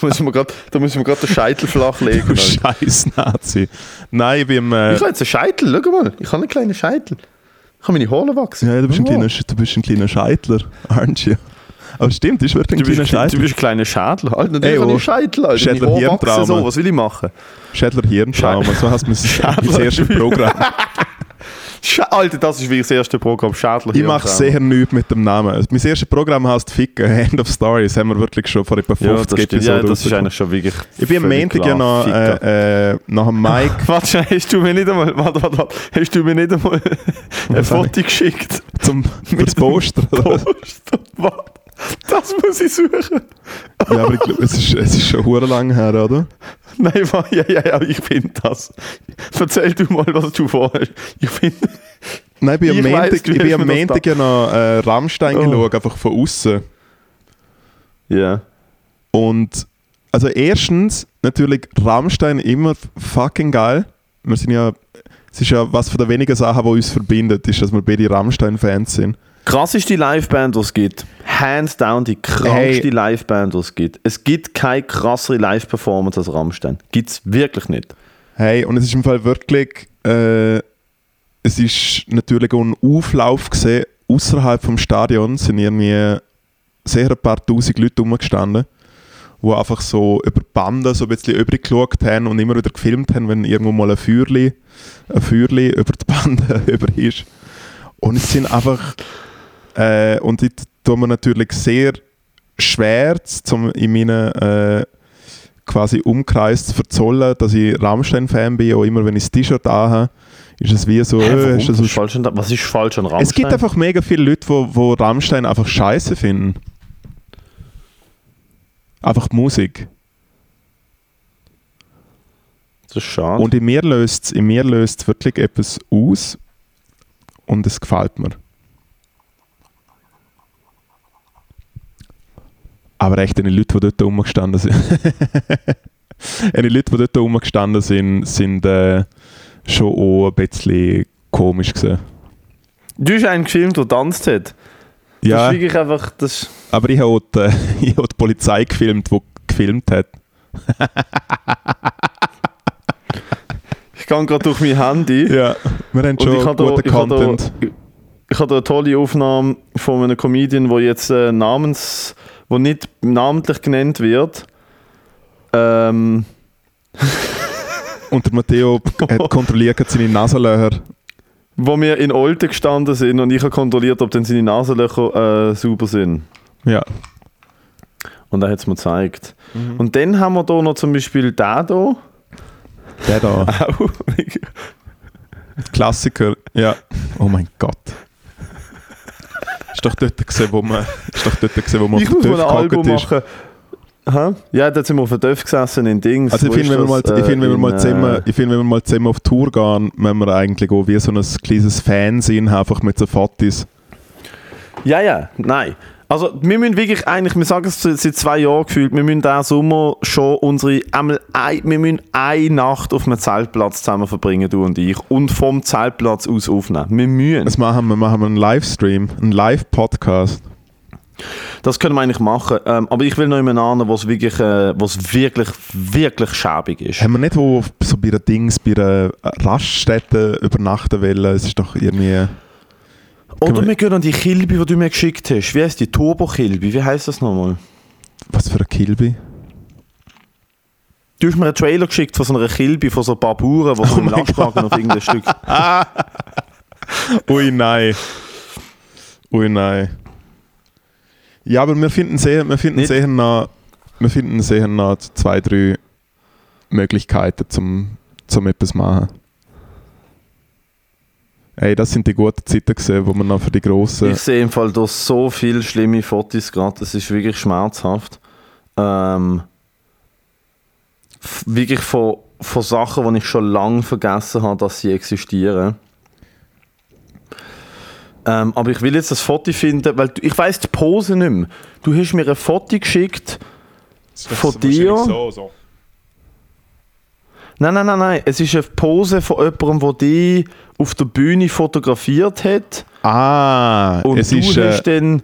Da müssen wir gerade den Scheitel flachlegen. Du Alter. scheiß Nazi. Nein, ich bin äh, Ich habe jetzt einen Scheitel, schau mal. Ich habe einen kleinen Scheitel. Ich habe meine Haare wachsen. ja, du, bist ein kleiner, du bist ein kleiner Scheitler, aren't you? Aber stimmt, das wird ein Du kleiner du Scheitler. bist ein kleiner Schädel. Alter, natürlich Ey, oh. einen Scheitel. Alter. Schädler Hirntrauma. so. Was will ich machen? Schädler Hirntrauma, so heißt mein, mein Schädler. erstes Programm. *laughs* Sch Alter, das ist wirklich das erste Programm. Schädler Ich mache sehr nichts mit dem Namen. Mein erstes Programm heißt Ficken, *laughs* End of Story. Das haben wir wirklich schon vor etwa 50 Ja. Episoden ja, das ist eigentlich schon wirklich. Ich bin am Montag ja noch, äh, äh, nach dem Mike *laughs* Warte, hast du mir nicht einmal, warte, warte, hast du mir nicht einmal ein Foto geschickt? zum *laughs* fürs Poster. oder? Post. Warte, Das muss ich suchen. ja, aber ich glaube, es ist, es ist schon hure lang her, oder? Nein, ja, ja, ja, ich finde das. Erzähl du mal, was du vorhast. Ich finde. Nein, ich bin am Montag, ich bin am Montag ja noch äh, Rammstein Oh. geschaut, einfach von außen. Ja. Und also erstens natürlich Rammstein immer fucking geil. Wir sind ja, es ist ja was von der wenigen Sachen, die uns verbindet, ist, dass wir beide Rammstein-Fans sind. Krasseste Liveband, die es gibt. Hands down die krankste Hey. Liveband, die es gibt. Es gibt keine krassere Live-Performance als Rammstein. Gibt es wirklich nicht. Hey, und es ist im Fall wirklich, äh, es ist natürlich auch ein Auflauf gesehen. Außerhalb vom Stadion sind irgendwie sehr ein paar tausend Leute rumgestanden, die einfach so über die Banden so ein bisschen übrig geschaut haben und immer wieder gefilmt haben, wenn irgendwo mal ein Feuerli, ein Feuerli *laughs* über die Bande *laughs* über ist. Und es sind einfach, äh, und ich tue mir natürlich sehr schwer, zum in meinen äh, quasi Umkreis zu verzollen, dass ich Rammstein-Fan bin, auch immer wenn ich das T-Shirt anhabe, ist es wie so, Hä, äh, ist so ist falsch an, was ist falsch an Rammstein? es gibt einfach mega viele Leute, wo, wo Rammstein einfach scheiße finden. Einfach die Musik. Das ist schade. Und in mir löst es wirklich etwas aus und es gefällt mir. Aber echt, die Leute, die dort rumgestanden sind, *laughs* die Leute, die dort rumgestanden sind, sind äh, schon auch ein bisschen komisch gewesen. Du hast einen gefilmt, der tanzt hat. Das Ja, wirklich einfach. Das aber ich habe auch die, *laughs* ich habe die Polizei gefilmt, die gefilmt hat. ich gehe gerade durch mein Handy. Ja, wir haben schon guten da, ich habe Content. da, ich habe da eine tolle Aufnahme von einem Comedian, der jetzt äh, namens, wo nicht namentlich genannt wird. Ähm, Und der Matteo hat *laughs* kontrolliert seine Nasenlöcher. wo wir in Olten gestanden sind und ich habe kontrolliert, ob dann seine Nasenlöcher äh, sauber sind. Ja. Und er hat es mir gezeigt. Mhm. Und dann haben wir da noch zum Beispiel den hier. Der da. *laughs* Auch. Klassiker. Ja. Oh mein Gott. Ist doch dort gesehen, wo man, ist doch dort gesehen, wo man ich auf den Album ist. machen. Hä? Ja, da sind wir auf dem Dörf gesessen in Dings. Also ich finde, wenn, wir mal- ich finde, wenn, wir Äh, mal in, zusammen- äh, ich finde, wenn wir mal zusammen auf Tour gehen, müssen wir eigentlich auch wie so ein kleines haben, einfach mit so Fotos. Ja, ja, nein. Also wir müssen wirklich eigentlich, wir sagen es seit zwei Jahren gefühlt, wir müssen diesen Sommer schon unsere, einmal ein, wir müssen eine Nacht auf einem Zeltplatz zusammen verbringen, du und ich, und vom Zeltplatz aus aufnehmen. Wir müssen. Das machen wir, machen wir einen Livestream, einen Live-Podcast. Das können wir eigentlich machen. Ähm, aber ich will noch jemanden an, wo es wirklich, äh, wo's wirklich, wirklich schäbig ist. Haben wir nicht wo so bei einer Dings, bei einer Raststätte übernachten wollen? Es ist doch irgendwie... Oder wir- gehen an die Kilby, die du mir geschickt hast. Wie heißt die? Turbo-Kilby. Wie heißt das nochmal? Was für ein Kilby? Du hast mir einen Trailer geschickt von so einer Kilby, von so ein paar Bauern, die so Oh im Lastwagen auf irgendein Stück... *laughs* Ui, nein. Ui, nein. Ja, aber wir finden sehr, wir finden Nicht- sehr noch, wir finden sehr noch zwei, drei Möglichkeiten zum, zum etwas machen. Ey, das sind die guten Zeiten gesehen, wo man noch für die grossen... Ich sehe im Fall da so viele schlimme Fotos gerade, es ist wirklich schmerzhaft. Ähm, wirklich von, von Sachen, die ich schon lange vergessen habe, dass sie existieren. Ähm, aber ich will jetzt das Foto finden, weil du, ich weiß die Pose nicht mehr. Du hast mir ein Foto geschickt. von dir? So, so. Nein, nein, nein, nein. Es ist eine Pose von jemandem, der dich auf der Bühne fotografiert hat. Ah, Und es du ist... hast Äh, dann.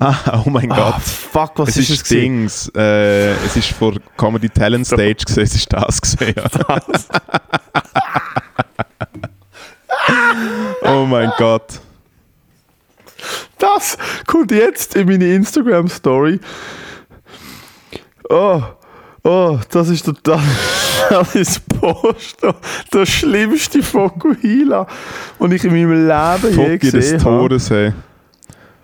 ah, oh mein Ah, Gott. fuck, was Es ist ist es? Dings. Äh, es ist vor Comedy Talent Stage gesehen, es ist das gesehen. Ja. *laughs* oh mein Gott. Das kommt jetzt in meine Instagram-Story. Oh, oh, das ist der, das, ist. Der schlimmste Fokuhila, den ich in meinem Leben je Fuck des gesehen habe. Todes, ey.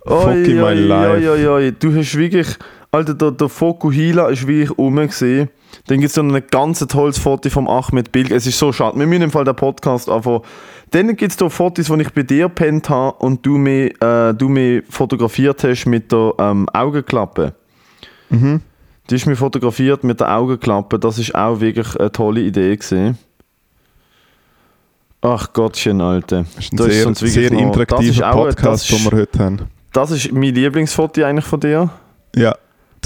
Fuck Oi, in my life. oi, oi, oi. Du hast wirklich. Alter, der, der Fokuhila ist wirklich rum. Gewesen. Dann gibt es noch ein ganz tolles Foto vom Ahmed Bilg. Es ist so schade. Wir müssen im Fall den Podcast anfangen. Dann gibt es da Fotos, wo ich bei dir pennt habe und du mich, äh, du mich fotografiert hast mit der ähm, Augenklappe. Mhm. Die ist mir fotografiert mit der Augenklappe. Das ist auch wirklich eine tolle Idee gewesen. Ach Gottchen, Alter. Das ist ein Da ist sehr, wirklich sehr noch- das ist interaktiver auch- Podcast, das ist- den wir heute haben. Das ist mein Lieblingsfoto eigentlich von dir. Ja.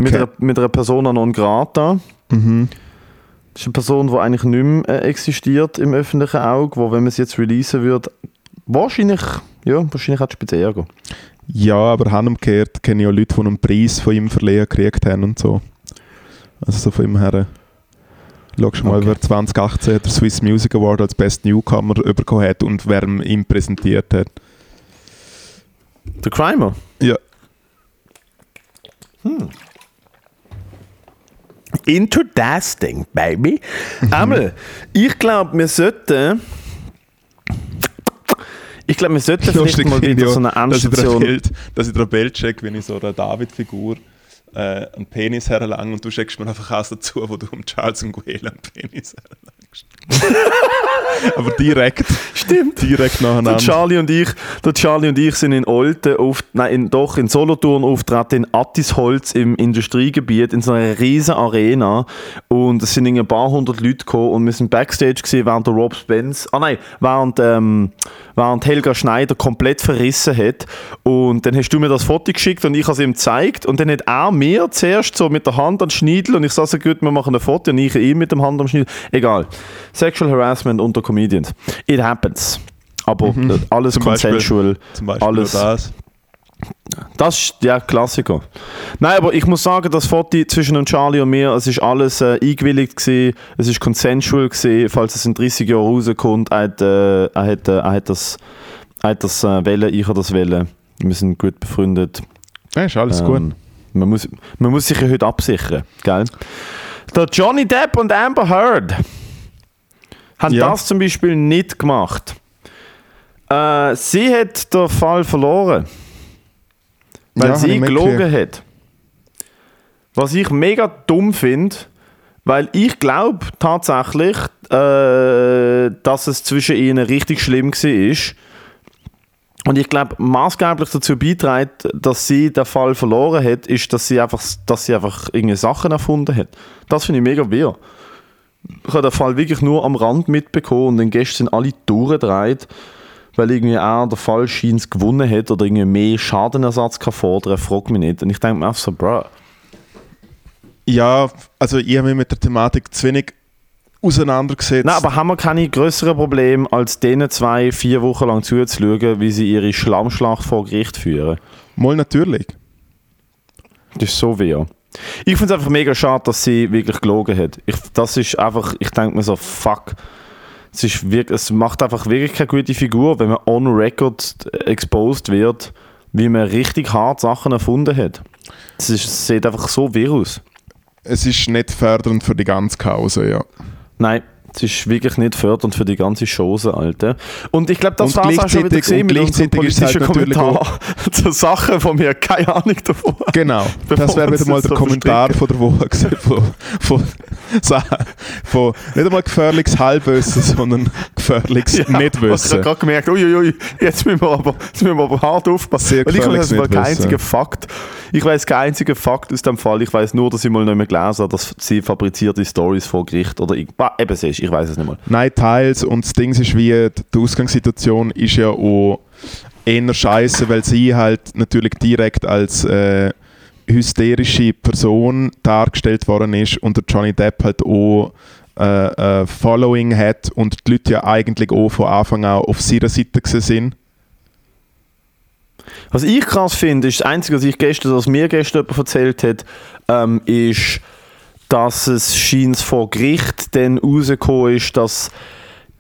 Mit, Okay. einer, mit einer Persona non grata. Mhm. Das ist eine Person, die eigentlich nicht mehr äh, existiert im öffentlichen Auge, wo, wenn man sie jetzt releasen würde, wahrscheinlich, ja, wahrscheinlich hat es Ärger. Ja, aber umgekehrt kenne ich auch Leute, die einen Preis von ihm verliehen gekriegt haben und so. Also so von ihm her. Schau mal, Okay. wer 2018 den Swiss Music Award als Best Newcomer bekommen hat und wer ihn ihm präsentiert hat. Der Crimer? Ja. Interdasting, baby. Einmal, ich glaube, wir sollten. Ich glaube, wir sollten *laughs* vielleicht mal wieder so eine dass ich Endstation. Bild, dass ich dir ein Bild check, wenn ich so einer David-Figur äh, einen Penis herlang und du checkst mir einfach aus dazu, wo du um Charles und Guela einen Penis herlangst. *laughs* Aber direkt, Stimmt. direkt Der nacheinander. Charlie und ich, der Charlie und ich sind in Olten, auf, nein, in, doch in Solothurn auftreten in Attisholz im Industriegebiet in so einer riesen Arena und es sind ein paar hundert Leute gekommen und wir sind Backstage gewesen, während der Rob Spence, ah nein, während, ähm, während Helga Schneider komplett verrissen hat und dann hast du mir das Foto geschickt und ich habe es ihm gezeigt und dann hat er mir zuerst so mit der Hand an den Schniedel und ich sage so gut, wir machen ein Foto und ich ihm mit dem Hand am Schniedel, egal. Sexual Harassment unter Comedians. It happens. Aber äh, alles Zum Beispiel- consensual. Zum Beispiel alles. das. Das ist ja Klassiker. Nein, aber ich muss sagen, das Foto zwischen Charlie und mir, es ist alles äh, eingewilligt gewesen, es ist consensual gewesen, falls es in 30 Jahren rauskommt, er hat, äh, er hat, äh, er hat das, er hat das äh, wählen, ich habe das wählen. Wir sind gut befreundet. Ja, ist alles Ähm, gut. Man muss, man muss sich ja heute absichern, gell? Der Johnny Depp und Amber Heard haben Ja. das zum Beispiel nicht gemacht. Äh, sie hat den Fall verloren, weil Ja, sie gelogen hat. Was ich mega dumm finde, weil ich glaube tatsächlich, äh, dass es zwischen ihnen richtig schlimm war. Und ich glaube, maßgeblich dazu beiträgt, dass sie den Fall verloren hat, ist, dass sie einfach, dass sie einfach irgendwelche Sachen erfunden hat. Das finde ich mega weird. Ich habe den Fall wirklich nur am Rand mitbekommen und dann gestern sind alle durchgedreht, weil irgendwie er der Fall scheint gewonnen hat oder irgendwie mehr Schadenersatz kann fordern, frag mich nicht. Und ich denke mir einfach so, bruh. Ja, also ich habe mich mit der Thematik zu wenig auseinandergesetzt. Nein, aber haben wir keine größeren Probleme, als denen zwei vier Wochen lang zuzuschauen, wie sie ihre Schlammschlacht vor Gericht führen? Mal natürlich. Das ist so weird. Ich finde es einfach mega schade, dass sie wirklich gelogen hat. Ich, das ist einfach, ich denke mir so, fuck. Es, ist wirklich, es macht einfach wirklich keine gute Figur, wenn man on record exposed wird, wie man richtig hart Sachen erfunden hat. Es, ist, es sieht einfach so wirr aus. Es ist nicht fördernd für die ganze Cause, ja. Nein, Es ist wirklich nicht fördernd für die ganze Chose, Alter. Und ich glaube, das Und war es auch schon wieder gesehen und mit unserem ist halt politischen Kommentar *laughs* zu Sachen, von mir keine Ahnung davon habe. Genau, das wäre wieder mal das der so Kommentar von der Woche gewesen, von, von, Sachen- von nicht einmal gefährliches Halbwissen, sondern gefährliches Ja, Ich habe Nichtwissen. gerade gemerkt, uiuiui, jetzt müssen wir aber, jetzt müssen wir aber hart aufpassen. Sehr Weil ich gefährliches weiß keinen Nichtwissen. einzigen Fakt. Ich weiß keinen einzigen Fakt aus dem Fall. Ich weiß nur, dass ich mal nicht mehr gelesen habe, dass sie fabrizierte Stories vor Gericht oder irgend- Ah, eben siehst, ich weiß es nicht mal. Nein, teils. Und das Ding ist wie, die Ausgangssituation ist ja auch eher scheiße, weil sie halt natürlich direkt als äh, hysterische Person dargestellt worden ist und der Johnny Depp halt auch äh, äh, Following hat und die Leute ja eigentlich auch von Anfang an auf seiner Seite sind. Was ich krass finde, ist das Einzige, was ich gestern, was mir gestern jemand erzählt hat, ähm, ist, dass es scheint vor Gericht dann rausgekommen ist, dass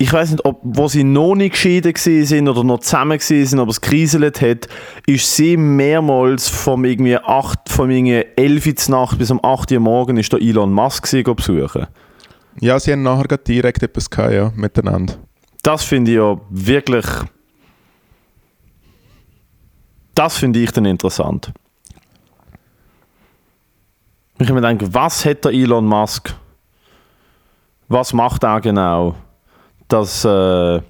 ich weiß nicht, ob wo sie noch nicht geschieden sind oder noch zusammen sind, aber es kriselt hat, ist sie mehrmals vom irgendwie 8, vom irgendwie 11 Uhr Nacht bis um 8 Uhr morgen ist der Elon Musk besuchen. Ja, sie haben nachher direkt etwas gehabt, ja, miteinander. Das finde ich ja wirklich. Das finde ich dann interessant. Ich mir denke, was hat der Elon Musk? Was macht er genau? Das, äh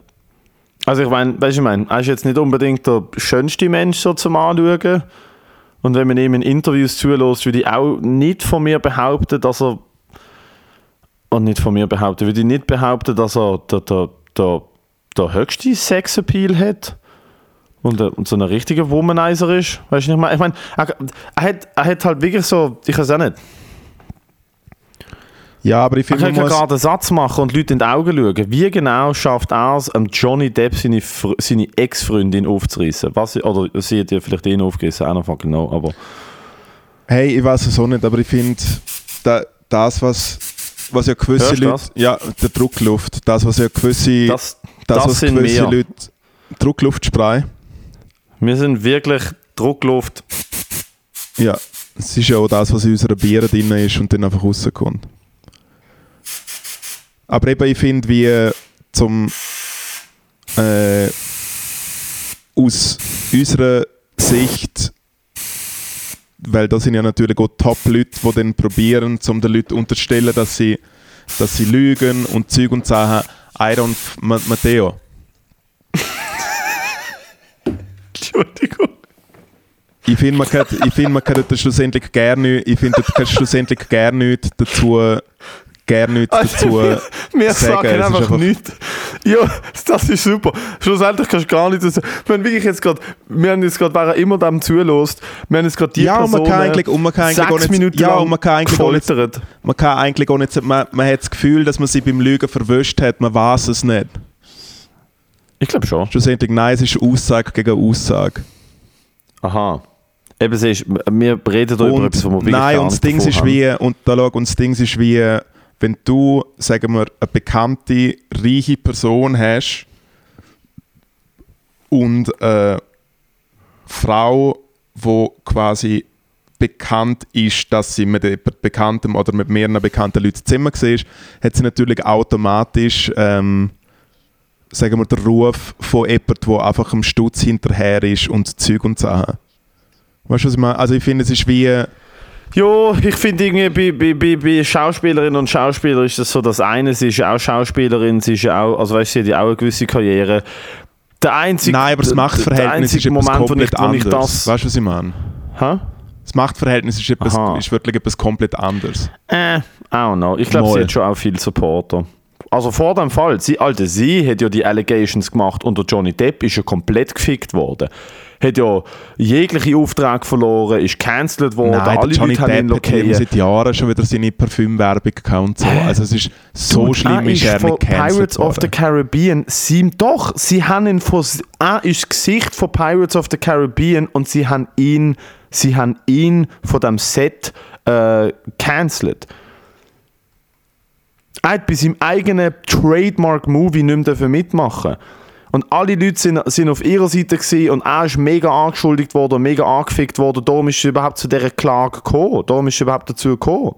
also ich meine, weißt du, ich er ist jetzt nicht unbedingt der schönste Mensch so zum Anschauen. Und wenn man ihm in Interviews zulässt, würde ich auch nicht von mir behaupten, dass er und nicht von mir behaupten, würde ich nicht behaupten, dass er der, der, der, der höchste Sexappeal hat und, der- und so ein richtiger Womanizer ist. Weißt du, ich meine? Ich meine, er, er, hat, er hat halt wirklich so, ich weiß auch nicht, Ja, aber ich finde, kann man muss, gerade einen Satz machen und Leute in die Augen schauen. Wie genau schafft er es, ähm, Johnny Depp seine, Fr- seine Ex-Freundin aufzureißen? Was, oder sie hat ja vielleicht ihn aufgerissen, I don't fucking know, aber hey, ich weiß es auch nicht, aber ich finde, da, das, was, was ja gewisse Hörst Leute, das? ja, der Druckluft, das, was ja gewisse, das, das, das, was gewisse wir. Leute, Druckluftspray, Wir sind wirklich Druckluft. ja, es ist ja auch das, was in unserer Bier drin ist und dann einfach rauskommt. Aber eben, ich finde, wie zum äh, aus unserer Sicht, weil da sind ja natürlich auch Top-Leute, die dann probieren, um den Leuten unterstellen, dass sie, dass sie lügen und Zeug und Sachen. Iron Ma- Matteo. Entschuldigung. Ich finde, man kann, ich finde, man kann schlussendlich gerne, ich finde, du kannst schlussendlich gerne nichts dazu, gerne nichts dazu. wir wir sagen, sagen einfach, einfach- nichts. Ja, das ist super. Schlussendlich kannst du gar nicht. Das, wir haben wirklich jetzt gerade, wir haben jetzt gerade, wer immer dem zulässt, wir haben jetzt gerade die Ja, und man Person kann eigentlich, und man kann eigentlich sechs nicht, Minuten ja, lang man kann eigentlich auch nicht, gefoltert. man kann eigentlich auch nicht, man, man hat das Gefühl, dass man sie beim Lügen verwischt hat, man weiß es nicht. Ich glaube schon. Schlussendlich, nein, es ist Aussage gegen Aussage. Aha. Eben, siehst, wir reden da über etwas, wo wir nein, und das Ding ist wie, und da schau, und das Ding ist wie, wenn du, sagen wir, eine bekannte, reiche Person hast und eine Frau, wo quasi bekannt ist, dass sie mit Bekanntem oder mit mehreren bekannten Leuten zusammen war, hat sie natürlich automatisch, ähm, sagen wir, den Ruf von jemandem, der einfach am Stutz hinterher ist und Zeug und Sachen. Weißt du, was ich meine? Also ich finde, es ist wie... Ja, ich finde irgendwie bei, bei, bei, Schauspielerinnen und Schauspielern ist das so, dass eine, sie ist ja auch Schauspielerin, sie ist ja auch, also weißt du, sie hat ja auch eine gewisse Karriere. Der einzige, Nein, aber das der- Machtverhältnis der ist etwas Moment, wo ich, komplett wo ich anderes. das... weißt du, was ich meine? Hä? Das Machtverhältnis ist, etwas, Aha. ist wirklich etwas komplett anderes. Äh, I don't know. Ich glaube, sie hat schon auch viel Supporter. Also vor dem Fall, sie, Alter, sie hat ja die Allegations gemacht und der Johnny Depp ist ja komplett gefickt worden. Hat ja jegliche Aufträge verloren, ist cancelled worden, Nein, alle Johnny Leute haben ihn Depp hat irgendwie lokiert. seit Jahren schon wieder seine Parfümwerbung gehabt so. Also es ist so Dude, schlimm, ist er nicht gecancelt Pirates of the worden. Caribbean. Sie, doch, sie haben ihn von, er ist das Gesicht von Pirates of the Caribbean und sie haben ihn, sie haben ihn von dem Set äh, cancelled. Er hat bei seinem eigenen Trademark-Movie nicht mehr mitmachen und alle Leute sind, sind auf ihrer Seite und er ist mega angeschuldigt worden mega angefickt worden. Darum ist es überhaupt zu dieser Klage gekommen. Darum ist es überhaupt dazu gekommen.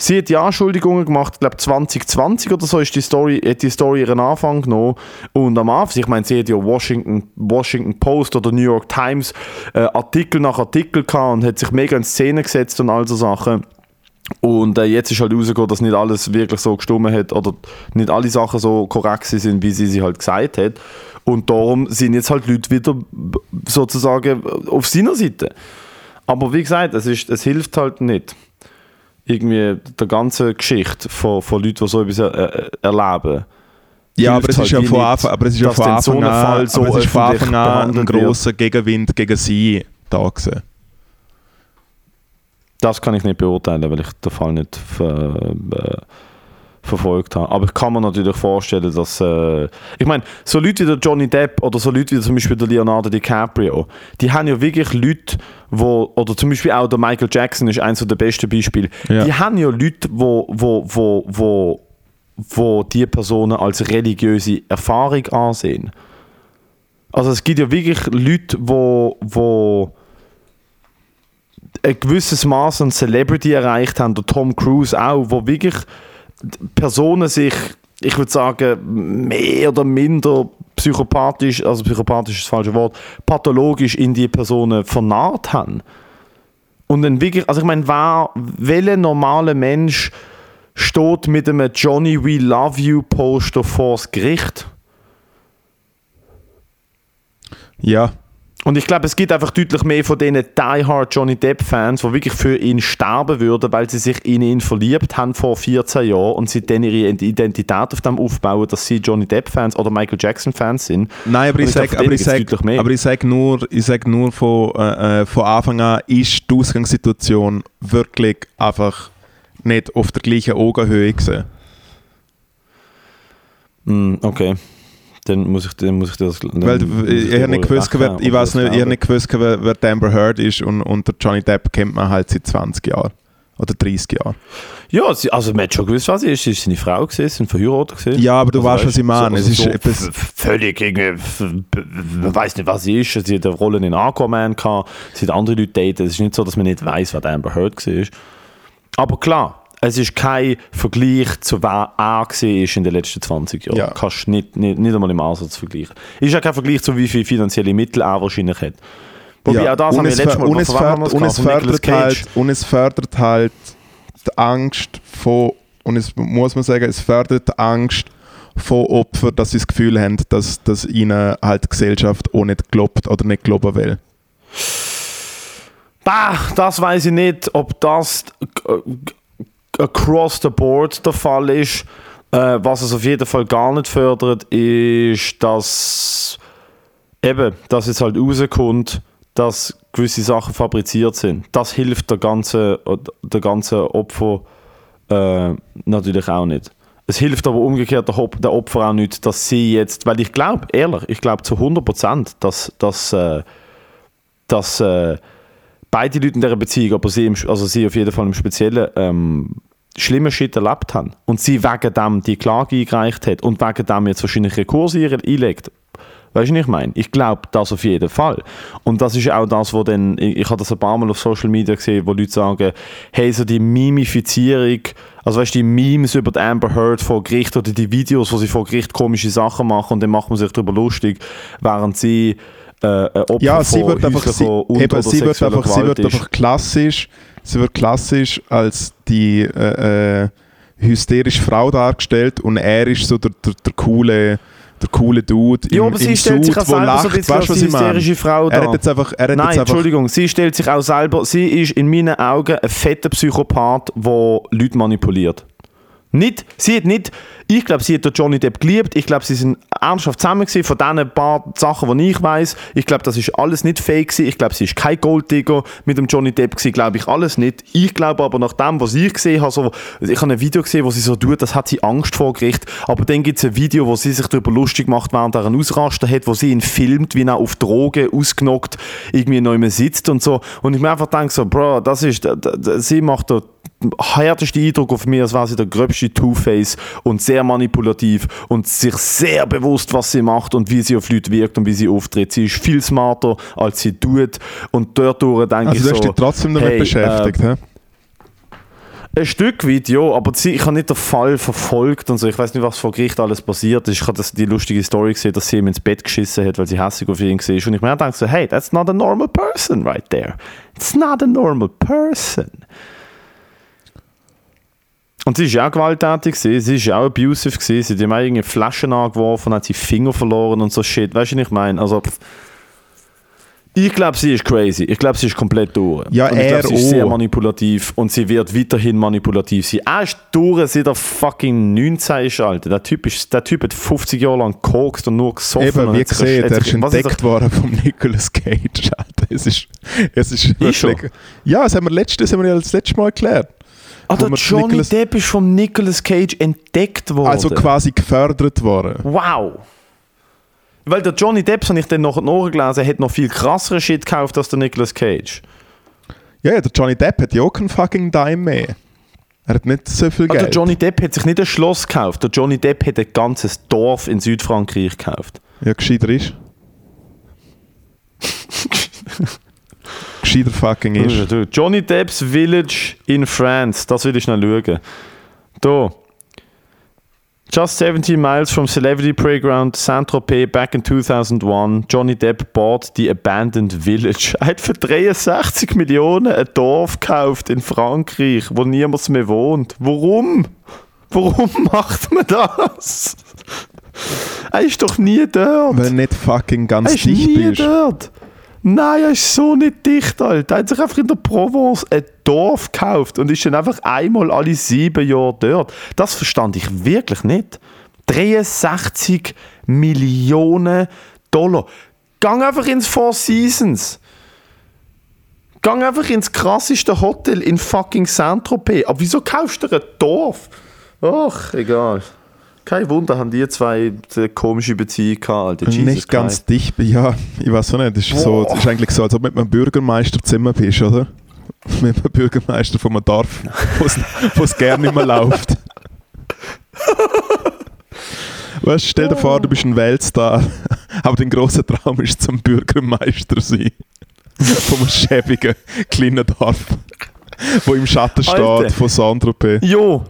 Sie hat die Anschuldigungen gemacht, ich glaube 2020 oder so ist die Story, hat die Story ihren Anfang genommen. Und am Anfang, ich meine, sie hat ja Washington, Washington Post oder New York Times äh, Artikel nach Artikel gehabt und hat sich mega in Szene gesetzt und all so Sachen. Und äh, jetzt ist halt rausgekommen, dass nicht alles wirklich so gestimmt hat oder nicht alle Sachen so korrekt sind, wie sie sie halt gesagt hat. Und darum sind jetzt halt Leute wieder sozusagen auf seiner Seite. Aber wie gesagt, es, ist, es hilft halt nicht irgendwie der ganzen Geschichte von, von Leuten, die so etwas er, erleben. Ja, aber es, halt ist ja von Anfang, aber es ist ja von Anfang an, so aber es ist von Anfang an ein grosser Gegenwind gegen sie da gewesen. Das kann ich nicht beurteilen, weil ich den Fall nicht ver, äh, verfolgt habe. Aber ich kann mir natürlich vorstellen, dass. Äh, ich meine, so Leute wie der Johnny Depp oder so Leute wie zum Beispiel der Leonardo DiCaprio, die haben ja wirklich Leute, wo, oder zum Beispiel auch der Michael Jackson ist eines der besten Beispiele. Ja. Die haben ja Leute, wo, wo, wo, wo, wo die Personen als religiöse Erfahrung ansehen. Also es gibt ja wirklich Leute, wo, wo ein gewisses Maß an Celebrity erreicht haben, der Tom Cruise auch, wo wirklich Personen sich, ich würde sagen, mehr oder minder psychopathisch, also psychopathisch ist das falsche Wort, pathologisch in die Personen vernarrt haben. Und dann wirklich, also ich meine, wer, welcher normale Mensch steht mit einem Johnny We Love You Poster vors Gericht? Ja, und ich glaube, es gibt einfach deutlich mehr von diesen Die Hard Johnny Depp-Fans, die wirklich für ihn sterben würden, weil sie sich in ihn verliebt haben vor 14 Jahren und sie dann ihre Identität auf dem aufbauen, dass sie Johnny Depp-Fans oder Michael Jackson-Fans sind. Nein, aber ich, ich sage aber ich sag, aber ich sag nur, ich sag nur von, äh, äh, von Anfang an ist die Ausgangssituation wirklich einfach nicht auf der gleichen Augenhöhe gesehen. Mm, okay dann muss ich, dann muss ich das. Weil ich, ich habe nicht gewusst, wer, ich weiß nicht, ich nicht gewusst, wer, wer Amber Heard ist und, und der Johnny Depp kennt man halt seit 20 Jahren oder 30 Jahren. Ja, also man hat schon gewusst, was sie ist. Sie ist seine Frau gewesen, sind verheiratet gewesen. Ja, aber du also weißt, was ich meine. So, es ist so etwas völlig irgendwie, man weiß nicht, was sie ist. Sie hat eine Rolle in Aquaman gehabt, sie hat andere Leute daten. Es ist nicht so, dass man nicht weiß, was Amber Heard war. Aber klar, es ist kein Vergleich zu wer er war in den letzten 20 Jahren. Ja. Kannst nicht, nicht, nicht einmal im Ansatz vergleichen. Es ist auch kein Vergleich zu wie viel finanzielle Mittel er wahrscheinlich hat. Wobei ja. auch das und haben wir letztes Mal und es, fördert, und, es fördert halt, und es fördert halt die Angst von, und es muss man sagen, es fördert die Angst von Opfern, dass sie das Gefühl haben, dass, dass ihnen halt die Gesellschaft auch nicht glaubt oder nicht glauben will. Bah, das weiß ich nicht, ob das across the board der Fall ist. Äh, was es auf jeden Fall gar nicht fördert, ist, dass eben, dass jetzt halt rauskommt, dass gewisse Sachen fabriziert sind. Das hilft der ganzen, der ganzen Opfer äh, natürlich auch nicht. Es hilft aber umgekehrt der, der Opfer auch nicht, dass sie jetzt, weil ich glaube, ehrlich, ich glaube zu 100 Prozent, dass, dass, äh, dass äh, beide Leute in dieser Beziehung, aber sie, im, also sie auf jeden Fall im Speziellen, ähm, schlimme Shit erlebt haben und sie wegen dem die Klage eingereicht hat und wegen dem jetzt wahrscheinlich Rekurse einlegt, Weißt du, was ich meine? Ich glaube das auf jeden Fall. Und das ist auch das, wo dann, ich, ich habe das ein paar Mal auf Social Media gesehen, wo Leute sagen, hey, so die Mimifizierung, also weißt du, die Memes über die Amber Heard vor Gericht oder die Videos, wo sie vor Gericht komische Sachen machen und dann macht man sich darüber lustig, während sie äh, Opfer ja, sie wird einfach, sie, eben, sie wird einfach, sie wird einfach klassisch sie wird klassisch als die äh, äh, hysterische Frau dargestellt und er ist so der, der, der coole der coole Dude im, ja, aber sie im stellt Suit, sich auch selber lacht. so ein bisschen weißt, als hysterische Frau dar. Er hat jetzt einfach, er hat Nein, jetzt einfach Entschuldigung, sie stellt sich auch selber, sie ist in meinen Augen ein fetter Psychopath, der Leute manipuliert. Nicht, sie hat nicht, ich glaube, sie hat Johnny Depp geliebt. Ich glaube, sie sind ernsthaft zusammen gewesen, von diesen paar Sachen, die ich weiß. Ich glaube, das ist alles nicht fake gewesen. Ich glaube, sie ist kein Golddigger mit dem Johnny Depp gewesen, glaube ich alles nicht. Ich glaube aber nach dem, was ich gesehen habe, so, ich habe ein Video gesehen, wo sie so tut, das hat sie Angst vor Gericht. Aber dann gibt es ein Video, wo sie sich darüber lustig macht, während er einen Ausraster hat, wo sie ihn filmt, wie er auf Drogen ausgenockt irgendwie neu sitzt und so. Und ich mir einfach denke so, Bro, das ist, sie macht da härteste Eindruck auf mich, als wäre sie der gröbste Two-Face und sehr manipulativ und sich sehr bewusst, was sie macht und wie sie auf Leute wirkt und wie sie auftritt. Sie ist viel smarter, als sie tut und dort denke also ich so... Also du hast dich trotzdem damit hey, beschäftigt, äh, Ein Stück weit, ja, aber ich habe nicht den Fall verfolgt und so. Ich weiß nicht, was vor Gericht alles passiert ist. Ich habe das, die lustige Story gesehen, dass sie ihm ins Bett geschissen hat, weil sie hässlich auf ihn war. Und ich mir gedacht so, hey, that's not a normal person right there. It's not a normal person. Und sie war auch gewalttätig, gewesen, sie war auch abusive, gewesen, sie hat ihm irgendwie Flaschen angeworfen, hat sie Finger verloren und so Shit. Weißt du, was ich meine? Also, pff. ich glaube, sie ist crazy. Ich glaube, sie ist komplett durch. Ja, und ich er glaube, sie ist sehr manipulativ und sie wird weiterhin manipulativ sein. Er ist durch, seit er fucking 19 ist, Alter. Der Typ, ist, der typ hat 50 Jahre lang gekokst und nur gesoffen. Eben, wie gesehen, sich- ist er- entdeckt worden vom Nicolas Cage. Alter. Es ist, es ist Ist wirklich... Ja, das haben wir, letztes, das haben wir ja das letzte Mal erklärt. Ah, der Johnny Nicolas- Depp ist vom Nicolas Cage entdeckt worden. Also quasi gefördert worden. Wow! Weil der Johnny Depp, habe ich dann noch nachgelesen, hat noch viel krasseren Shit gekauft als der Nicolas Cage. Ja, ja, der Johnny Depp hat ja auch keinen fucking Dime mehr. Er hat nicht so viel Ah, Geld. der Johnny Depp hat sich nicht ein Schloss gekauft, der Johnny Depp hat ein ganzes Dorf in Südfrankreich gekauft. Ja, gescheiter ist. *laughs* gescheiter fucking ist. Johnny Depp's Village in France, das will ich schnell schauen. Da. Just 17 miles from Celebrity Playground Saint-Tropez back in 2001, Johnny Depp bought the abandoned village. *laughs* Er hat für 63 Millionen ein Dorf gekauft in Frankreich, wo niemand mehr wohnt. Warum? Warum *laughs* macht man das? Er ist doch nie dort. Wenn nicht fucking Er ganz ist dicht nie bist. dort. Nein, er ist so nicht dicht, Alter. Er hat sich einfach in der Provence ein Dorf gekauft und ist dann einfach einmal alle sieben Jahre dort. Das verstand ich wirklich nicht. 63 Millionen Dollar. Gang einfach ins Four Seasons. Gang einfach ins krasseste Hotel in fucking Saint-Tropez. Aber wieso kaufst du ein Dorf? Ach, egal. Kein Wunder, haben die zwei eine komische Beziehung gehabt. Jesus nicht ganz dicht. Ja, ich weiß auch nicht. Das ist, so, ist eigentlich so, als ob du mit einem Bürgermeister zusammen bist, oder? *laughs* Mit einem Bürgermeister von einem Dorf, wo es gerne nicht mehr läuft. Weißt, stell dir vor, du bist ein Weltstar, aber dein grosser Traum ist zum Bürgermeister sein. Von einem schäbigen kleinen Dorf, wo im Schatten steht Alter. von Saint-Tropez. Jo,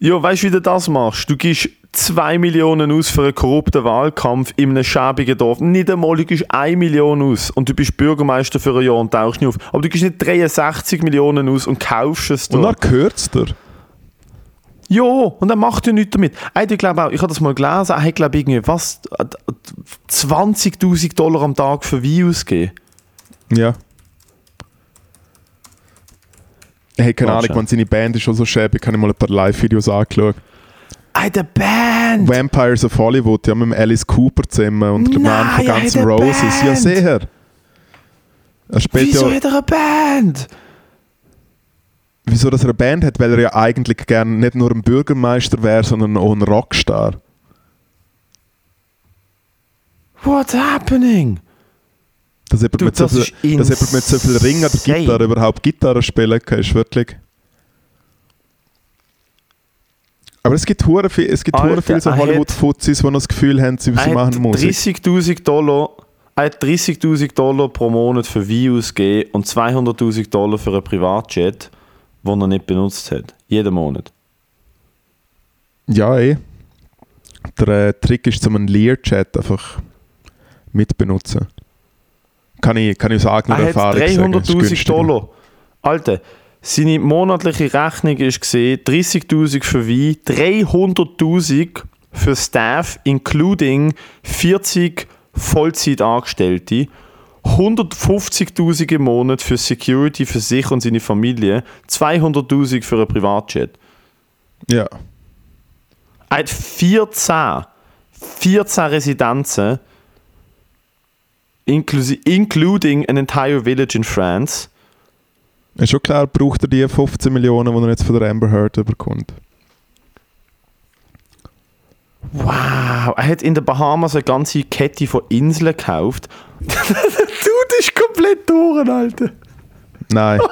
jo, weißt du, wie du das machst? Du gibst 2 Millionen aus für einen korrupten Wahlkampf in einem schäbigen Dorf. Nicht einmal, du gibst 1 Million aus und du bist Bürgermeister für ein Jahr und tauchst nicht auf. Aber du gibst nicht 63 Millionen aus und kaufst es Und dort. dann gehört es dir. Ja, und er macht ja nichts damit. Ich glaube auch, ich habe das mal gelesen, er hat glaube irgendwie was, 20'000 Dollar am Tag für Wein ausgegeben. Ja. Hey, keine. Ahnung, man, seine Band ist schon so schäbig. Ich habe mal ein paar Live-Videos angeschaut. Ey, der Band! Vampires of Hollywood, ja, mit Alice Cooper zusammen und der Mann von Nein, er Guns hat N' eine Roses. Ja, Band. sehr. Er spielt Wieso ja, hat er eine Band? wieso dass er eine Band hat, weil er ja eigentlich gerne nicht nur ein Bürgermeister wäre, sondern auch ein Rockstar. What's happening? Dass jemand, Du, mit, so das viel, ist dass jemand mit so viel Ring oder insane. Gitarre überhaupt Gitarre spielen kann, ist wirklich... Aber es gibt hure viel, es gibt hure viele so Hollywood-Fuzis, die das Gefühl haben, sie, sie hat machen Musik. 30.000 Dollar, er hat 30.000 Dollar pro Monat für Wein ausgegeben und 200.000 Dollar für einen Privatjet, den er nicht benutzt hat. Jeden Monat. Ja, eh. Der äh, Trick ist, zum einen Learjet einfach mitbenutzen. Kann ich, kann ich aus eigener Er Erfahrung sagen. ist 300.000 günstiger. Dollar. Alter, seine monatliche Rechnung ist gesehen 30.000 für Wein, 300.000 für Staff, including 40 Vollzeitangestellte, 150.000 im Monat für Security für sich und seine Familie, 200.000 für ein Privatjet. Ja. Er hat 14, 14 Residenzen, including an entire village in France. Ist schon klar, braucht er die 15 Millionen, die er jetzt von der Amber Heard bekommt. Wow, er hat in den Bahamas eine ganze Kette von Inseln gekauft. *laughs* Der Dude ist komplett durch, Alter. Nein. *laughs*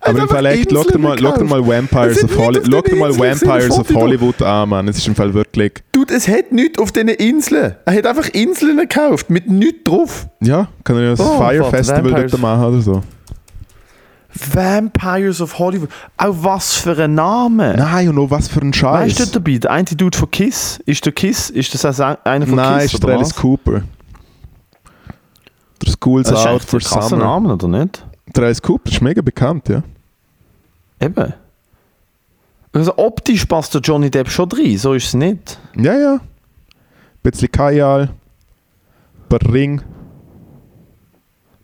Aber im Fall echt, schau dir mal, schau dir mal Vampires Es of den mal Vampires of. Hollywood an, Mann. Es ist im Fall wirklich... Dude, es hat nichts auf diesen Inseln. Er hat einfach Inseln gekauft, mit nichts drauf. Ja, kann er ja ein Oh, Fire Festival dort machen oder so. Vampires of Hollywood. Auch was für ein Name. Nein, und auch was für ein Scheiß. Weißt du dabei, der eine Dude von Kiss? Ist der Kiss? Ist das also einer von Nein, Kiss? ist der Alice Cooper. Der School's Das ist Out for ein krasser Summer. Name, oder nicht? Der Alice Cooper ist mega bekannt, ja. Eben. Also optisch passt der Johnny Depp schon rein, so ist es nicht. Ja, ja. Ein bisschen Kajal. Ein Ring.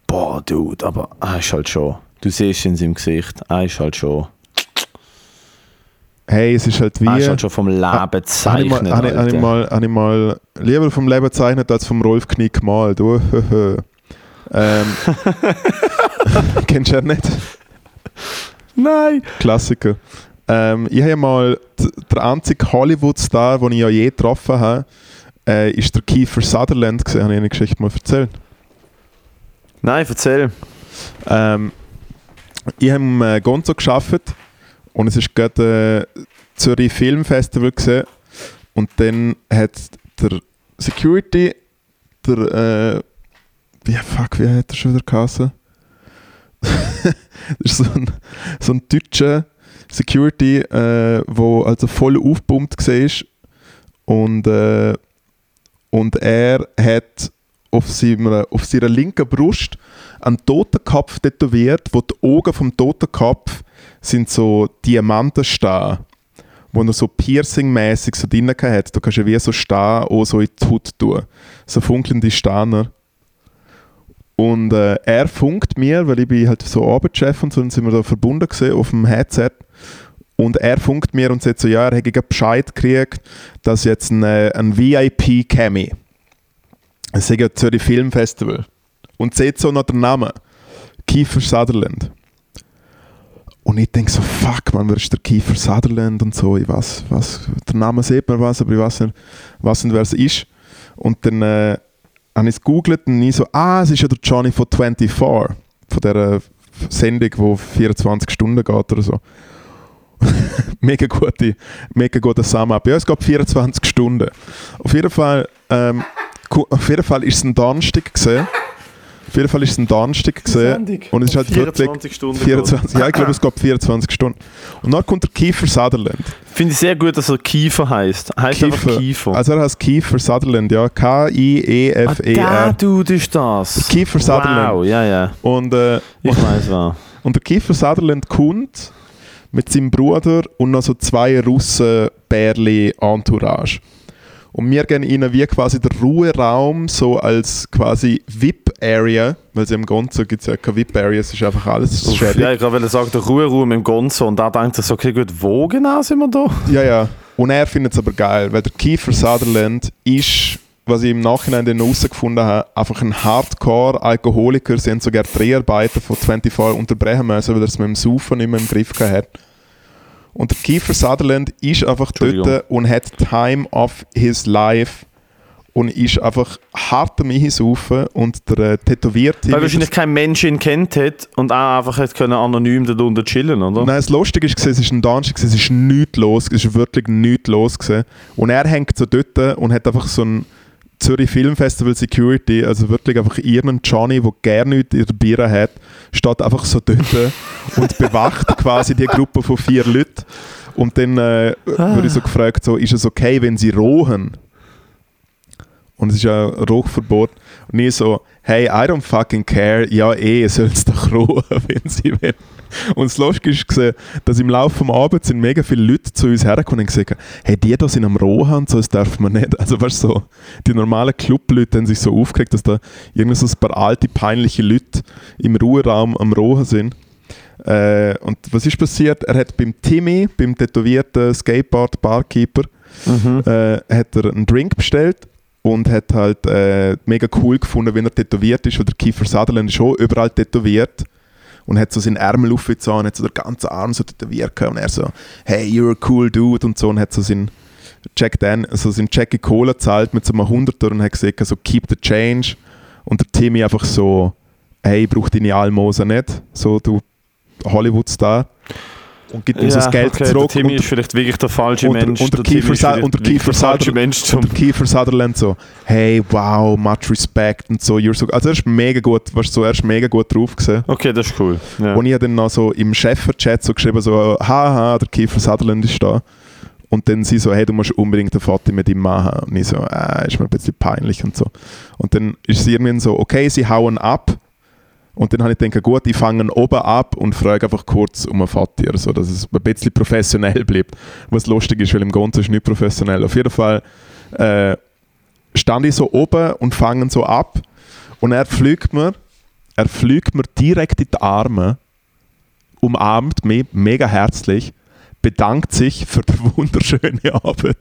Boah, Dude, aber er ist halt schon. Du siehst in seinem Gesicht, er ist halt schon. Hey, es ist halt wie... Er ist halt schon vom Leben gezeichnet. mal, habe, ich, habe, ich mal, ich mal lieber vom Leben gezeichnet als vom Rolf Knick gemalt. Du, *laughs* ähm, *laughs* kennst du ja nicht? Nein! Klassiker. Ähm, ich habe mal d- der einzige Hollywood-Star, den ich ja je getroffen habe, äh, ist der Kiefer Sutherland gesehen. Habe ich eine Geschichte mal erzählt. Nein, erzähl. Ähm, ich habe im äh, Gonzo gearbeitet und es ist gerade äh, Zürich Film Festival gesehen und dann hat der Security der äh, wie fuck wie hat er schon wieder geheißen? *laughs* das ist so ein, so ein deutscher Security, äh, also voll aufgepumpt war und äh, und er hat auf, seiner, auf seiner linken Brust einen Totenkopf tätowiert, wo die Augen vom Totenkopf sind so Diamanten stehen, wo er so piercing-mäßig so drin hat. Da kannst du wie so stehen, auch so in die Haut tun. So funkelnde Steine. Und äh, er funkt mir, weil ich bin halt so Arbeitschef und so, dann sind wir da verbunden gesehen auf dem Headset. Und er funkt mir und sagt so, ja, er hätte Bescheid gekriegt, dass jetzt ein, äh, ein VIP käme. Es ist ja Zürich Film Festival. Und sieht so noch den Namen. Kiefer Sutherland. Und ich denke so, fuck man, wer ist der Kiefer Sutherland und so. Ich weiß, was, der Name sieht man was, aber ich weiß nicht, was und wer es ist. Und dann äh, habe ich es gegoogelt und ich so, ah, es ist ja der Johnny von 24. Von dieser Sendung, die 24 Stunden geht oder so. *laughs* mega gute, mega guter Sum-Up. Ja, es geht 24 Stunden. Auf jeden Fall, ähm, auf jeden Fall ist es ein Donnerstag gesehen. Auf jeden Fall ist es ein Donnerstag gesehen. Und es ist halt wirklich 24 Stunden. 24, ja, ich glaube, es geht 24 Stunden. Und dann kommt der Kiefer Sutherland. Finde ich sehr gut, dass er Kiefer heißt. Heißt einfach Kiefer. Also er heißt Kiefer Sutherland, ja. ah, K-I-E-F-E-R. der Dude ist das. Kiefer Sutherland. Wow, ja, ja. Und, äh, Ich weiß was. *laughs* und der Kiefer Sutherland kommt mit seinem Bruder und noch so zwei Russen Bärli Entourage. Und wir gehen ihnen wie quasi den Ruheraum so als quasi VIP-Area, weil sie im Gonzo gibt es ja keine VIP-Area, es ist einfach alles Uff, schädlich. ja, ich wollte sagen, der Ruheraum im Gonzo und da denkt er so, okay gut, wo genau sind wir da? Ja, ja. Und er findet es aber geil, weil der Kiefer Sutherland ist, was ich im Nachhinein dann herausgefunden habe, einfach ein Hardcore-Alkoholiker. Sie haben sogar Dreharbeiten von 24 unterbrechen müssen, weil er es mit dem Saufen nicht mehr im Griff gehabt hat. Und der Kiefer Sutherland ist einfach dort und hat Time of his life und ist einfach hart am Einsaufen und der äh, Tätowierte... Weil wahrscheinlich kein Mensch ihn kennt hat und auch einfach hätte können anonym darunter chillen, oder? Nein, das Lustige ist, es ist ein Donnerstag, es ist nichts los, es ist wirklich nichts los. Gewesen. Und er hängt so dort und hat einfach so ein Zürich Film Festival Security, also wirklich einfach irgendein Johnny, der gerne nichts in der Bier hat, steht einfach so dort *laughs* und bewacht quasi die Gruppe von vier Leuten. Und dann äh, wurde ich so gefragt, so, ist es okay, wenn sie rohen? Und es ist ja Rauchverbot. Und ich so, hey, I don't fucking care. Ja, eh, sollen sie doch *laughs* rohen, wenn sie wollen. Und das Lustige ist, gesehen, dass im Laufe des Abends sind mega viele Leute zu uns hergekommen und gesagt hey, die da sind am Rohen und so, das darf man nicht. Also weißt du, so, die normalen Clubleute haben sich so aufgeregt, dass da irgendwie so ein paar alte, peinliche Leute im Ruheraum am Rohen sind. Äh, und was ist passiert? Er hat beim Timmy, beim tätowierten Skateboard-Barkeeper, Mhm. äh, hat er einen Drink bestellt und hat halt äh, mega cool gefunden, wenn er tätowiert ist, weil der Kiefer Sutherland ist schon überall tätowiert und hat so seinen Ärmel aufgezogen und hat so den ganzen Arm so tätowiert und er so, hey, you're a cool dude und so und hat so seinen Jack Dan, also seinen Jackie Cola gezahlt mit so einem Hunderter und hat gesagt, so keep the change und der Timmy einfach so, hey, ich brauche deine Almosen nicht, so du Hollywood-Star. Und gibt ihm so das Geld okay, zurück. Der Timmy und, ist vielleicht wirklich der falsche und, Mensch. und der Kiefer, Sa und der Kiefer, der falsche Sutherland, und der Kiefer Sutherland so, hey, wow, much respect und so. You're so also er ist mega gut, weißt du, so, er ist mega gut drauf gesehen. Okay, das ist cool. Ja. Und ich habe dann noch so im Chef-Chat so geschrieben, so, haha, der Kiefer Sutherland ist da. Und dann sie so, hey, du musst unbedingt ein Foto mit ihm machen. Und ich so, äh, ist mir ein bisschen peinlich und so. Und dann ist sie irgendwann so, okay, sie hauen ab. Und dann habe ich gedacht, gut, ich fange oben ab und frage einfach kurz um ein oder so, dass es ein bisschen professionell bleibt. Was lustig ist, weil im Grunde ist nicht professionell. Auf jeden Fall äh, stand ich so oben und fangen so ab. Und er fliegt mir, er fliegt mir direkt in die Arme, umarmt mich mega herzlich, bedankt sich für die *laughs* wunderschöne Arbeit.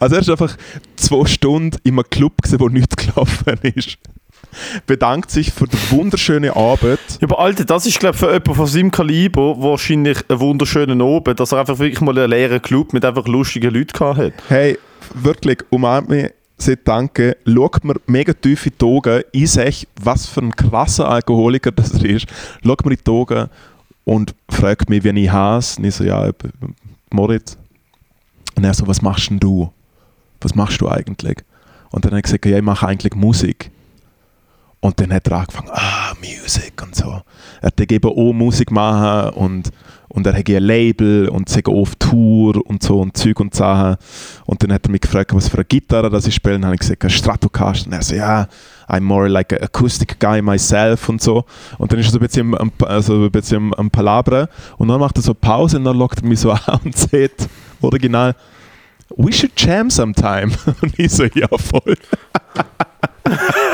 Also er ist einfach zwei Stunden in einem Club gewesen, wo nichts gelaufen ist. Bedankt sich für die wunderschöne Arbeit. Ja, aber Alter, das ist, glaube ich, für jemanden von seinem Kaliber wahrscheinlich ein wunderschöner Oben, dass er einfach wirklich mal einen leeren Club mit einfach lustigen Leuten gehabt hat. Hey, wirklich, umarmt mich, sagt Danke, schaut mir mega tief in die Augen, ich sehe, was für ein krasser Alkoholiker das ist, schaut mir in die Augen und fragt mich, wie ich heiße. Und ich so, ja, Moritz. Und er so, was machst denn du? Was machst du eigentlich? Und dann habe ich gesagt, ja, ich mache eigentlich Musik. Und dann hat er angefangen, ah, Musik und so. Er hat eben auch Musik machen und, und er hat ein Label und sei auch auf Tour und so und Zeug und Sachen. Und dann hat er mich gefragt, was für eine Gitarre das ich spiele. Und dann habe ich gesagt, Stratocaster. Und er so, ja, I'm more like an acoustic guy myself und so. Und dann ist er so ein bisschen am, also ein bisschen am, Palabra. Und dann macht er so Pause und dann lockt er mich so *laughs* an und sagt, original, we should jam sometime. *laughs* Und ich so, ja, voll. *laughs*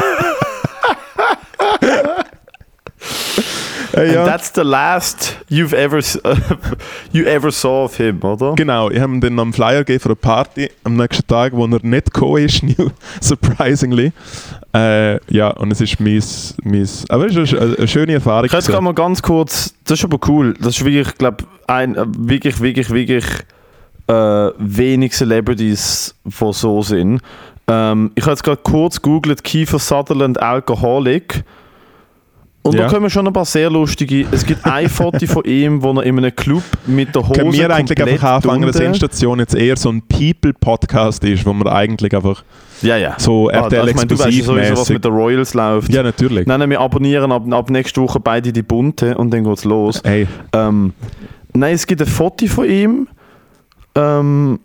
Hey, And ja. that's the last you've ever, *laughs* you ever saw of him, oder? Genau, ich habe ihm dann am Flyer gegeben für eine Party am nächsten Tag, wo er nicht gekommen ist, *laughs* new, surprisingly. Äh, ja, und es ist mein, mein aber es ist eine, eine schöne Erfahrung. Ich jetzt gerade mal ganz kurz, das ist aber cool, das ist wirklich, glaube ein äh, wirklich, wirklich, wirklich äh, wenig Celebrities, die so sind. Ähm, ich habe jetzt gerade kurz googelt, Kiefer Sutherland Alcoholic. Und Ja. da kommen schon ein paar sehr lustige. Es gibt ein *laughs* Foto von ihm, wo er in einem Club mit der Hose Können wir eigentlich einfach anfangen, dass Endstation jetzt eher so ein People-Podcast ist, wo man eigentlich einfach Ja, ja. so Ah, RTL ich meine, du weißt sowieso, was mit den Royals läuft. Ja, natürlich. Nein, nein, wir abonnieren ab, ab nächste Woche beide die Bunte und dann geht's los. Ey, Ähm, nein, es gibt ein Foto von ihm, ähm,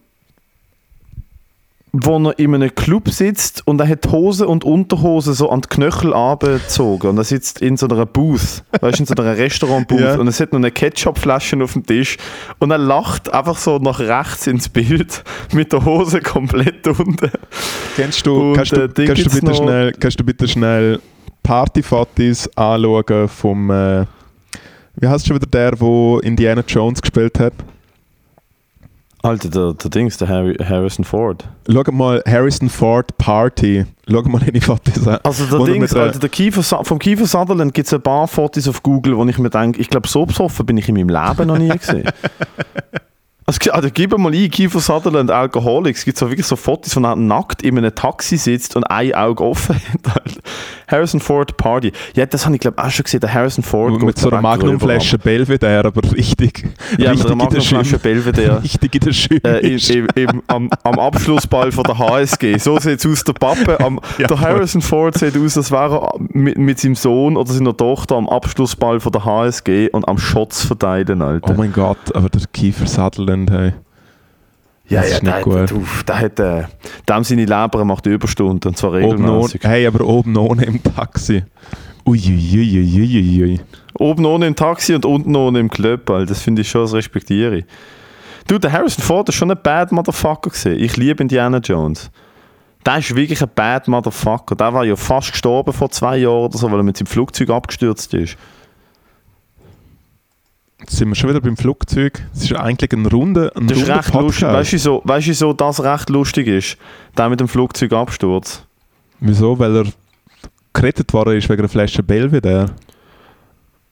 wo er in einem Club sitzt und er hat Hose und Unterhose so an die Knöchel abgezogen und er sitzt in so einer Booth, weißt du, in so einer Restaurant-Booth Ja. und es hat noch eine Ketchup-Flasche auf dem Tisch und er lacht einfach so nach rechts ins Bild *laughs* mit der Hose komplett unten. kennst du, Und, kannst, du, äh, Ding kannst, du bitte schnell, kannst du bitte schnell Partyfotos anschauen vom, äh, wie heißt schon wieder der, wo Indiana Jones gespielt hat? Alter, der, der Dings, der Harry, Harrison Ford. Schau mal Harrison Ford Party. Schau mal in die Fotos an. Also der er Dings, der- Alter, der Kiefer, vom Kiefer Sutherland gibt es ein paar Fotos auf Google, wo ich mir denke, ich glaube, so besoffen bin ich in meinem Leben noch nie gesehen. *laughs* Also, also gib mal ein, Kiefer Sutherland Alcoholics, es gibt so wirklich so Fotos, wo er nackt in einem Taxi sitzt und ein Auge offen *laughs* hat. Harrison Ford Party. Ja, das habe ich glaube auch schon gesehen, der Harrison Ford. mit so einer Magnumflasche Belvedere, aber richtig. Ja, mit richtig einer der Schirm. Magnumflasche Belvedere. *laughs* Richtig in der Schirm. äh, im, im, im, am, am Abschlussball von der HSG. So sieht es aus, der Pappe. Am, *laughs* Ja, der. Harrison Ford sieht aus, als wäre er mit, mit seinem Sohn oder seiner Tochter am Abschlussball von der HSG und am Shots verteilen, Alter. Oh mein Gott, aber der Kiefer Sutherland, hey. ja, das ja, ist nicht der, gut. uff, der hat, äh, dem seine Leber macht Überstunden, und zwar Oben ohne, regelmäßig. hey, aber oben ohne im Taxi. Uiuiuiuiui. Oben ohne im Taxi und unten ohne im Club, Alter. das finde ich schon, das respektiere ich. Du, der Harrison Ford ist schon ein bad Motherfucker gewesen. Ich liebe Indiana Jones. Der ist wirklich ein bad Motherfucker. Der war ja fast gestorben vor zwei Jahren oder so, weil er mit seinem Flugzeug abgestürzt ist. Jetzt sind wir schon wieder beim Flugzeug. Es ist eigentlich ein runder, ein Das ist runder recht lustig. Podcast. Weißt du, so, weißt du, so, dass recht lustig ist? Der mit dem Flugzeugabsturz. Wieso? Weil er gerettet worden ist wegen einer Flasche Belvedere.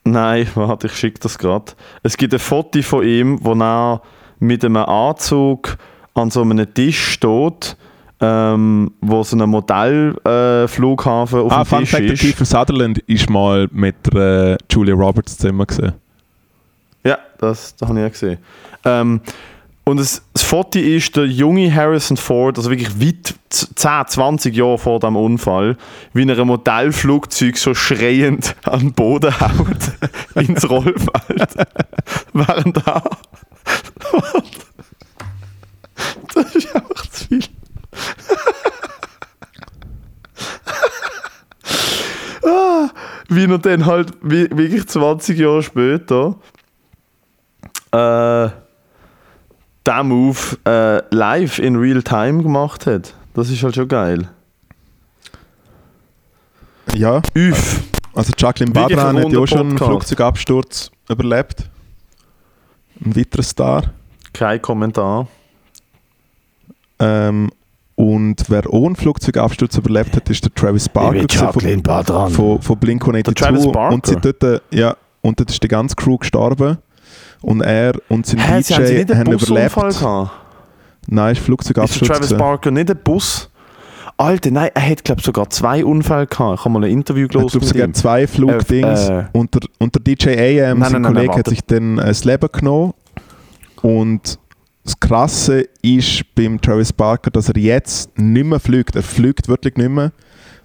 Nein, *laughs* warte, ich schicke das gerade. Es gibt ein Foto von ihm, wo er mit einem Anzug an so einem Tisch steht, ähm, wo so ein Modellflughafen äh, Flughafen auf Ah, dem Fun Tisch Fact, der ist. Kiefer Sutherland ist mal mit äh, Julia Roberts zusammen gesehen. Ja, das, das habe ich auch gesehen. Ähm, und das, das Foto ist der junge Harrison Ford, also wirklich weit 10, 20 Jahre vor dem Unfall, wie er ein Modellflugzeug so schreiend an den Boden haut, *laughs* ins Rollfeld. *laughs* Während da. *laughs* das ist einfach zu viel. ah, wie er dann halt wirklich 20 Jahre später äh, den Move äh, live in real time gemacht hat. Das ist halt schon geil. Ja. Üff. Also Jacqueline Badran hat ja auch schon einen. Flugzeugabsturz überlebt. Ein weiterer Star. Kein Kommentar. Ähm, und wer auch einen Flugzeugabsturz überlebt hat, ist der Travis Barker gewesen von, Badran. von, von Blink-182. Der Travis Barker? Und, sie dort, äh, ja, und dort ist die ganze Crew gestorben. Und er und sein Hä, haben sie DJ nicht einen haben überlebt. Gehabt? Nein, ist Ist Flugzeugabsturz. Travis gewesen. Barker nicht ein Bus? Alter, nein, er hat, glaube sogar zwei Unfälle gehabt. Ich habe mal ein Interview Ich glaube gelesen sogar zwei Flugdings. Äh, äh. und, der, und der DJ AM, Nein, sein nein, Kollege, nein, hat sich dann äh, das Leben genommen. Und das Krasse ist beim Travis Barker, dass er jetzt nicht mehr fliegt. Er fliegt wirklich nicht mehr.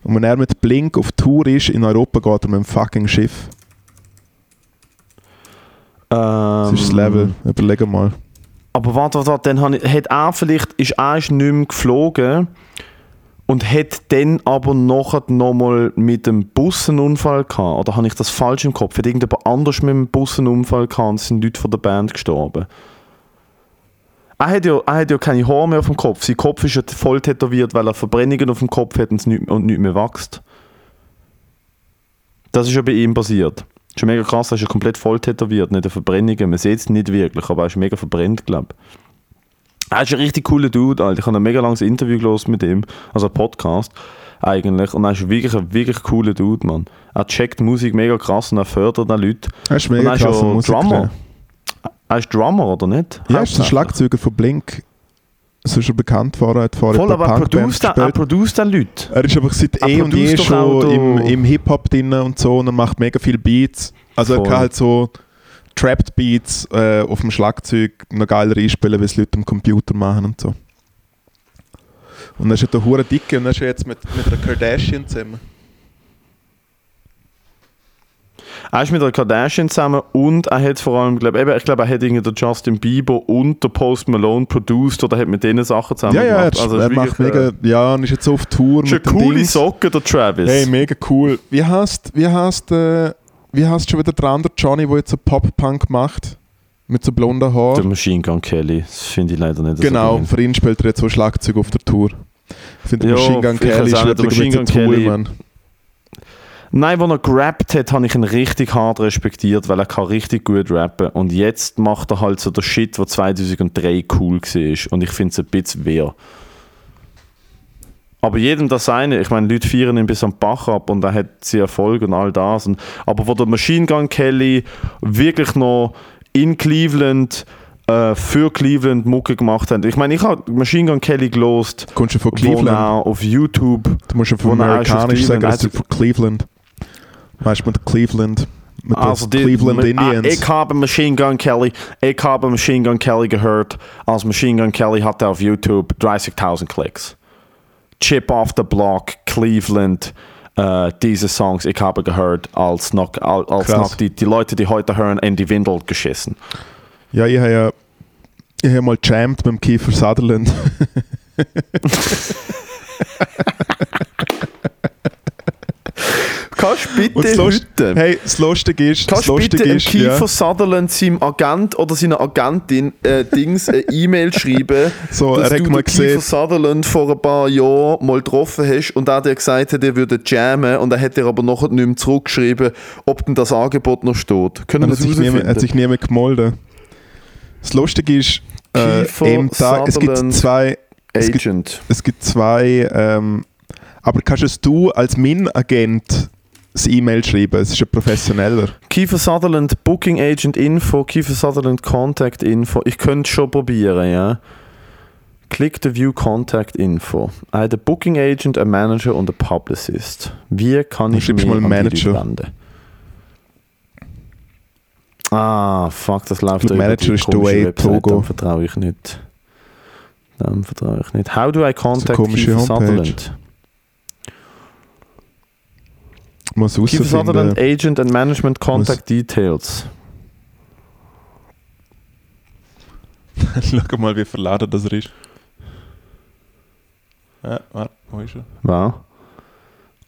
Und wenn er mit Blink auf Tour ist, in Europa geht er mit dem fucking Schiff. Das ist das Ähm, Level. Überleg mal. Aber warte, warte, warte, dann hat er vielleicht, ist er nicht mehr geflogen und hat dann aber nachher nochmal mit dem Bus einen Unfall gehabt. Oder habe ich das falsch im Kopf? Hat irgendjemand anders mit dem Bus einen Unfall gehabt und sind Leute von der Band gestorben? Er hat, ja, er hat ja keine Haare mehr auf dem Kopf. Sein Kopf ist ja voll tätowiert, weil er Verbrennungen auf dem Kopf hat und, es nicht, und nicht mehr wächst. Das ist ja bei ihm passiert. Das ist ja mega krass, er ist ja komplett voll tätowiert, nicht eine Verbrennung. Man sieht es nicht wirklich, aber er ist mega verbrennt, glaube ich. Er ist ein richtig cooler Dude, Alter. Ich habe ein mega langes Interview gelesen mit ihm, also ein Podcast eigentlich. Und er ist wirklich ein wirklich cooler Dude, Mann. Er checkt Musik mega krass und er fördert auch Leute. Er ist Und mega er ist Musiker. Drummer. Er ist Drummer, oder nicht? Ja, er ist der. Schlagzeuger von Blink. So ist er bekannt vorher, hat vorher Voll, aber er produziert er produziert auch Leute. Er ist einfach seit Er eh und je schon im, im Hip-Hop drin und so und er macht mega viele Beats. Also Voll. er kann halt so Trapped Beats äh, auf dem Schlagzeug noch geiler einspielen, wie es Leute am Computer machen und so. Und er ist ja der hure dicke und er ist jetzt mit, mit einer Kardashian zusammen. Er ist mit der Kardashian zusammen und er hat vor allem, glaub, eben, ich glaube, er hat irgendwie den Justin Bieber und der Post Malone produced oder hat mit denen Sachen zusammen Ja, ja, er, gemacht. Also, er macht mega, ja, und ist jetzt so auf Tour ist eine mit den coole Dings. Socke, der Travis. Hey, mega cool. Wie heißt, wie heißt, äh, wie heißt schon wieder der andere Johnny, der jetzt so Pop-Punk macht? Mit so blonden der Haaren? Machine Gun Kelly. Das finde ich leider nicht Genau, so für ihn spielt er jetzt so Schlagzeug auf der Tour. Ich finde, Ja, Machine Gun Kelly ist der wirklich Machine Gun Kelly- Mann. Nein, als er gerappt hat, habe ich ihn richtig hart respektiert, weil er kann richtig gut rappen. Und jetzt macht er halt so der Shit, der 2003 cool war. Und ich finde es ein bisschen wehr. Aber jedem das seine. Ich meine, Leute feiern ihn bis am Bach ab und er hat sie Erfolg und all das. Und, aber wo der Machine Gun Kelly wirklich noch in Cleveland äh, für Cleveland Mucke gemacht hat. Ich meine, ich habe Machine Gun Kelly gelost, Du kommst schon von wo Cleveland. er auf YouTube Du musst schon von wo er amerikanisch sagen, dass du von Cleveland. Weißt du, mit Cleveland. Mit Also die, Cleveland ah, Indians. ich habe Machine Gun Kelly, ich habe Machine Gun Kelly gehört, als Machine Gun Kelly hatte auf YouTube 30.000 Klicks. Chip off the Block, Cleveland, äh, diese Songs, ich habe gehört, als noch, als als Krass. noch die, die Leute, die heute hören, in die Windel geschissen. Ja, ich habe ja ich habe mal jammed mit dem Kiefer Sutherland. *laughs* *laughs* Kannst du Und das bitte Lust- heute, Hey, das Lustige ist, das kannst du Lustige bitte ist, Kiefer ja, Sutherland seinem Agent oder seiner Agentin äh, Dings eine E-Mail schreiben, *laughs* so, dass er du mal den Kiefer gesehen, Sutherland vor ein paar Jahren mal getroffen hast und er dir gesagt hat, er würde jammen und er hat dir aber nachher nicht mehr zurückgeschrieben, ob denn das Angebot noch steht. Können wir das sich, niemand, hat sich niemand gemolden. Das Lustige ist, äh, Kiefer da, es gibt zwei, es gibt, Agent. es gibt zwei, ähm, aber kannst es du als mein Agent das E-Mail schreiben? Es ist ja professioneller. Kiefer Sutherland Booking Agent Info, Kiefer Sutherland Contact Info. Ich könnte schon probieren, ja. Click to view Contact Info. I had a Booking Agent, a Manager und a Publicist. Wie kann ich mich mal an die Manager. Wenden? Ah, fuck, das läuft über Manager ist Dwayne Website, Togo. Dann vertraue ich nicht. Dann vertraue ich nicht. How do I contact Kiefer Homepage. Sutherland? Muss Kiefer Sutherland. Agent and Management Contact Details. *laughs* Schau mal, wie verladen das er ist. Ja, warte, wo ist er? Wow.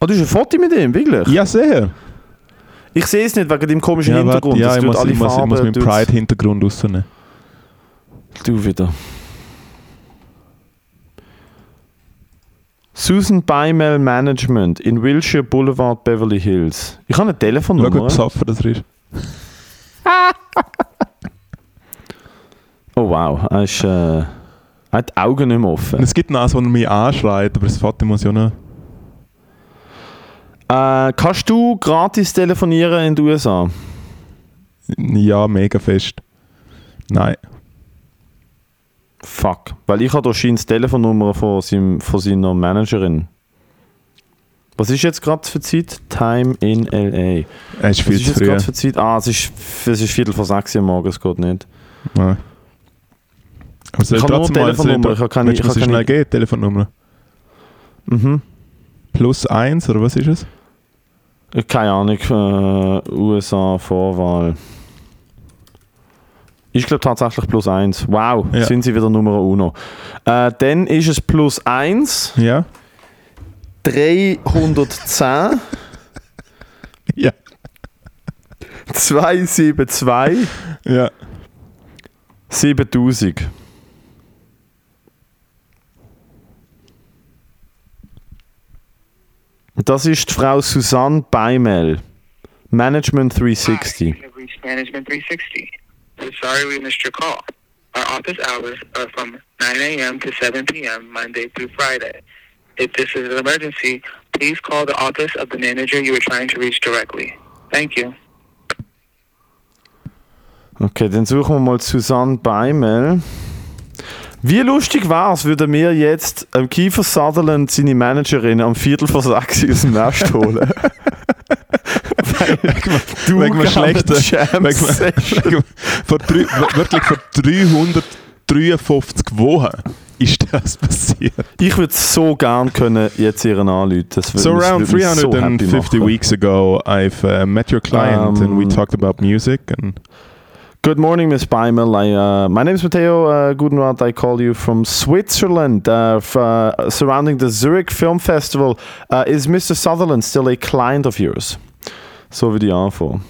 Oh, du hast ein Foto mit ihm, wirklich? Ja, sehr. Ich sehe es nicht wegen dem komischen Ja, Hintergrund. warte, ja das ich, muss, alle ich, muss, ich muss meinen Pride-Hintergrund rausnehmen. Du wieder. Susan Beimel Management in Wilshire Boulevard, Beverly Hills. Ich habe eine Schau, wie Telefonnummer. besoffen das ist. *laughs* Oh wow, er, ist, äh, hat die Augen nicht mehr Und offen. es gibt noch eins, wo er mich anschreit, aber das Foto muss ja noch... Äh, kannst du gratis telefonieren in den USA? Ja, mega fest. Nein. Fuck. Weil ich habe da scheint die Telefonnummer von, seinem, von seiner Managerin. Was ist jetzt gerade für Zeit? Time in L.A. Er ist Was viel ist zu jetzt gerade für Zeit? Ah, es ist, es ist Viertel vor sechs Uhr morgens, es geht nicht. Nein. Aber Ich habe nur mal- Telefonnummer, ich habe keine- du ich schnell geben, Telefonnummer? Mhm. Plus eins, oder was ist es? Keine Ahnung, äh, USA Vorwahl. Ich glaube tatsächlich plus eins. Wow, Ja. sind sie wieder Nummer uno. Äh, dann ist es plus eins, Ja. 310, *laughs* Ja. 272, Ja. 7000. Das ist die Frau Susanne Beimel. Management 360. Hi, Management 360. We're sorry we missed your call. Our office hours are from 9 a.m. to 7 p.m. Monday through Friday. If this is an emergency, please call the office of the manager you were trying to reach directly. Thank you. Okay, dann suchen wir mal Susanne Beimel. Wie lustig war es, würde mir jetzt ähm, Kiefer Sutherland seine Managerin am Viertel vor sechs aus dem Nest holen? *laughs* du wegen einem schlechten- Jam vor drei, wirklich vor 353 Wochen ist das passiert. Ich würde so gern können jetzt ihren anrufen. So around würde mich so happy 350 machen. weeks ago, I've uh, met your client and we Um, talked about music and Good morning, Miss Beimel. I, uh, my name is Matteo uh, Gudenrat. I call you from Switzerland, uh, uh, surrounding the Zurich Film Festival. Uh, is Mr. Sutherland still a client of yours? So würde ich anfangen.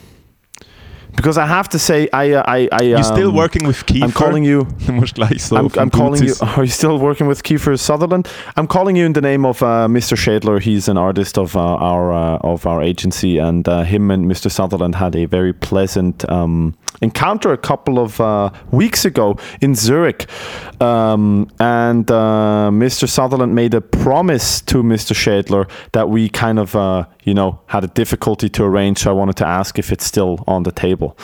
Because I have to say, I, uh, I, I, you're still um, working with Kiefer. I'm calling you. Du musst gleich so I'm, I'm calling you. *laughs* Are you still working with Kiefer Sutherland? I'm calling you in the name of uh, Mr. Schadler. He's an artist of uh, our uh, of our agency, and uh, him and Mr. Sutherland had a very pleasant um, encounter a couple of uh, weeks ago in Zurich. Um, and uh, Mr. Sutherland made a promise to Mr. Schadler that we kind of, uh, you know, had a difficulty to arrange. So I wanted to ask if it's still on the table.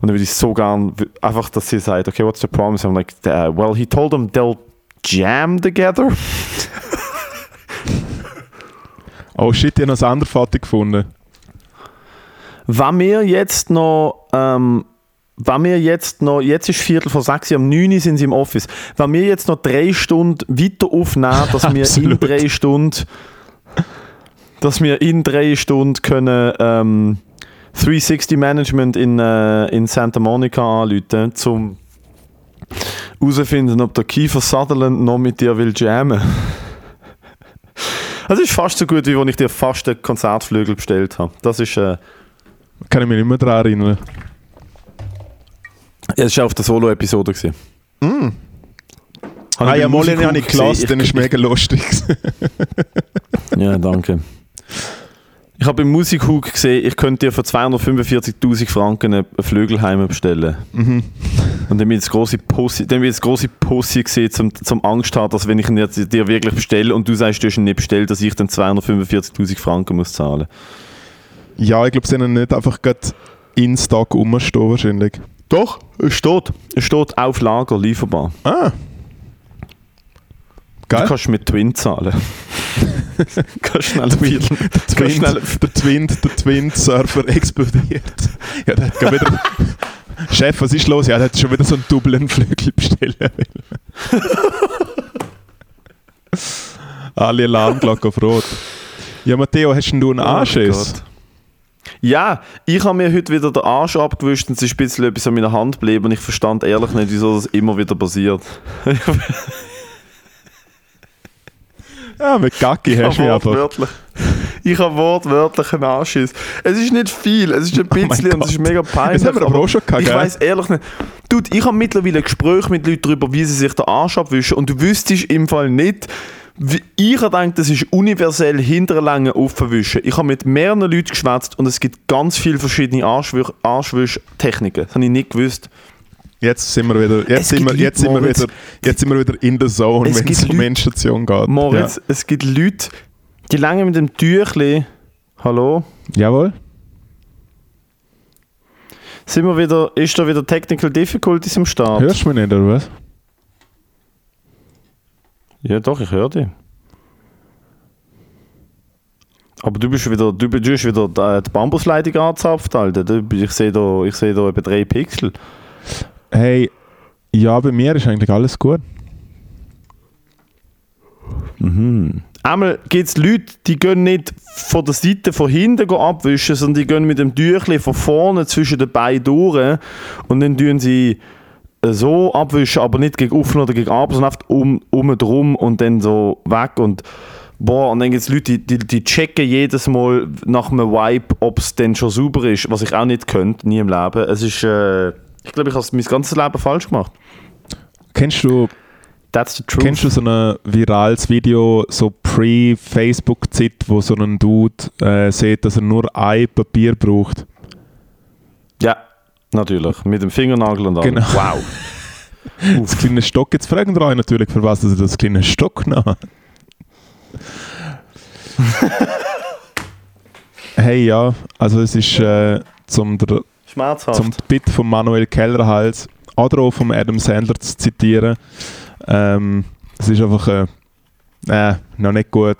Und dann würde ich so gern einfach, dass sie sagt, okay, what's the promise? I'm like, uh, well, he told them they'll jam together. *laughs* Oh shit, ich habe noch ein anderes Foto gefunden. Wenn wir jetzt noch, ähm, wenn wir jetzt noch, jetzt ist Viertel vor sechs, am 9 Uhr sind sie im Office. Wenn wir jetzt noch drei Stunden weiter aufnehmen, dass wir in drei Stunden, dass wir in drei Stunden können, ähm, 360 Management in, äh, in Santa Monica anrufen, zum herausfinden, ob der Kiefer Sutherland noch mit dir will jammen. Das ist fast so gut, wie wenn ich dir fast einen Konzertflügel bestellt habe. Das ist, äh, Kann ich mich nicht mehr daran erinnern. Das war auf der Solo-Episode. gewesen. Ah ja, mal den habe ich gelassen, dann ist mega lustig. *laughs* Ja, danke. Ich habe im Musikhug gesehen, ich könnte dir für 245.000 Franken einen Flügelheim bestellen. Mhm. Und dann bin ich das große Pussy, dann bin ich große Pussy gesehen, zum, zum Angst haben, dass wenn ich ihn jetzt dir wirklich bestelle und du sagst, du hast ihn nicht bestellt, dass ich dann 245.000 Franken muss zahlen. ja, ich glaube, sie haben nicht einfach gerade in Stock rumstehen wahrscheinlich. Doch, es steht. Es steht auf Lager, lieferbar. Ah. Du Geil. kannst mit Twin zahlen. *laughs* kannst schnell Twin, Viertel- der, Twin, schnell der Twin, der Twin-Server explodiert. Ja, der hat wieder, *laughs* Chef, was ist los? Ja, der hat schon wieder so einen doppelten Flügel bestellen wollen. *laughs* Alle Alarmglocken auf Rot. Ja, Matteo, hast denn du einen Anschiss? Gott. Ja, ich habe mir heute wieder den Arsch abgewischt und es ist ein bisschen etwas an meiner Hand geblieben und ich verstand ehrlich nicht, wieso das immer wieder passiert. *laughs* ja, mit Gacki hast du mich einfach. wortwörtlich. Ich habe wortwörtlich einen Anschiss. Es ist nicht viel, es ist ein *laughs* Oh bisschen und es ist mega peinlich. Das haben wir aber auch schon gehabt, Ich weiß ehrlich nicht. Dude, ich habe mittlerweile Gespräche mit Leuten darüber, wie sie sich den Arsch abwischen und du wüsstest im Fall nicht, ich gedacht, das ist universell hinterlange aufwischen. Ich habe mit mehreren Leuten geschwätzt und es gibt ganz viele verschiedene Arschwischtechniken. Das habe ich nicht gewusst. Jetzt sind wir wieder, jetzt sind wir, jetzt Leute, sind wir Moritz, wieder, jetzt sind wir wieder in der Zone, wenn es um Leute- Endstation geht. Moritz, es gibt Leute, die lange mit dem Tüchli. Hallo? Ja. Jawohl. Sind wir wieder, ist da wieder Technical Difficulties im Start? Hörst du mich nicht, oder was? Ja, doch, ich höre dich. Aber du bist wieder, du, bist- wieder die, die Bambusleitung angezapft, Alter. Ich sehe da, ich sehe da etwa drei Pixel. Hey, ja, bei mir ist eigentlich alles gut. Einmal gibt es Leute, die gehen nicht von der Seite von hinten abwischen, sondern die gehen mit dem Tüchli von vorne zwischen den Beinen durch und dann tun sie so abwischen, aber nicht gegen offen oder gegen ab, sondern einfach um, um drum und dann so weg und boah, und dann gibt es Leute, die, die, die checken jedes Mal nach einem Wipe, ob es dann schon sauber ist, was ich auch nicht könnte, nie im Leben. Es ist, äh, ich glaube, ich habe mein ganzes Leben falsch gemacht. Kennst du, That's the truth. kennst du so ein virales Video, so pre-Facebook-Zeit, wo so ein Dude äh, sieht, dass er nur ein Papier braucht? Ja, natürlich. Mit dem Fingernagel und allem. Genau. Wow. *laughs* Das kleine Stock, jetzt fragen wir euch natürlich, für was er das kleine Stock genommen *laughs* hey, ja, also es ist äh, zum, der, Schmerzhaft. zum Bit von Manuel Kellerhals oder auch von Adam Sandler zu zitieren. Ähm, es ist einfach, äh, äh, noch nicht gut.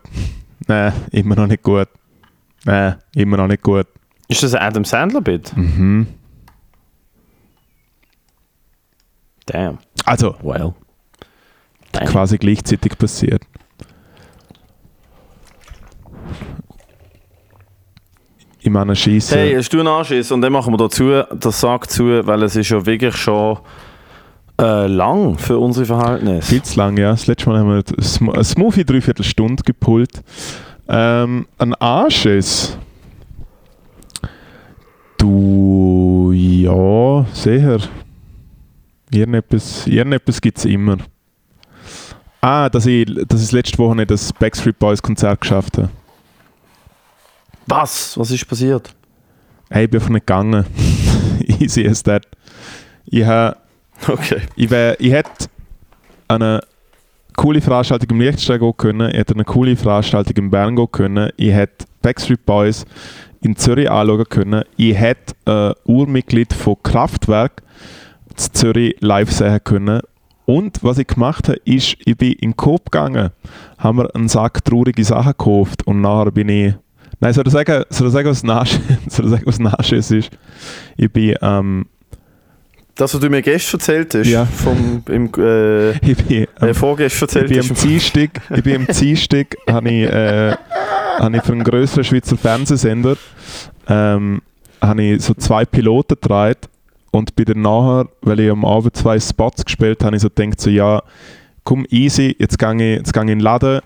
Nein, immer noch nicht gut. Nein, immer noch nicht gut. Ist das ein Adam Sandler-Bit? Mhm. Damn. Also, Well. Damn. quasi gleichzeitig passiert. Ich meine, Scheiße. Hey, hast du einen Anschiss? Und dann machen wir dazu, das sagt zu, weil es ist ja wirklich schon äh, lang für unsere Verhältnisse. Viel zu lang, ja. Das letzte Mal haben wir ein Sm- ein Smoothie dreiviertel Stunde gepult. Ähm, ein Anschiss. Du, ja, sicher. Irgendetwas, irgendetwas gibt es immer. Ah, dass ich, dass ich letzte Woche nicht das Backstreet Boys Konzert geschafft habe. Was? Was ist passiert? Hey, ich bin einfach nicht gegangen. Easy as that. Ich habe Okay. ich, wär, ich hätte eine coole Veranstaltung im Liechtenstein gehen können, ich hätte eine coole Veranstaltung in Bern gehen können, ich hätte Backstreet Boys in Zürich anschauen können, ich hätte ein Urmitglied von Kraftwerk zu Zürich live sehen können und was ich gemacht habe, ist, ich bin in den Coop gegangen, haben mir einen Sack traurige Sachen gekauft und nachher bin ich Nein, soll ich sagen, soll ich sagen was Nachschiss *laughs* soll ich sagen, was Nachschiss ist? Ich bin ähm, Das, was du mir gestern erzählt hast, Ja. vom, im, äh, *laughs* ich bin, ähm, äh, vorgestern Ich erzählt bin am hast. Dienstag, ich bin am *laughs* Dienstag, habe ich, äh, habe ich für einen grösseren Schweizer Fernsehsender ähm, habe ich so zwei Piloten gedreht und bin dann nachher, weil ich am Abend zwei Spots gespielt habe, ich so gedacht, so ja, komm easy, jetzt gehe ich, jetzt gehe ich in den Laden,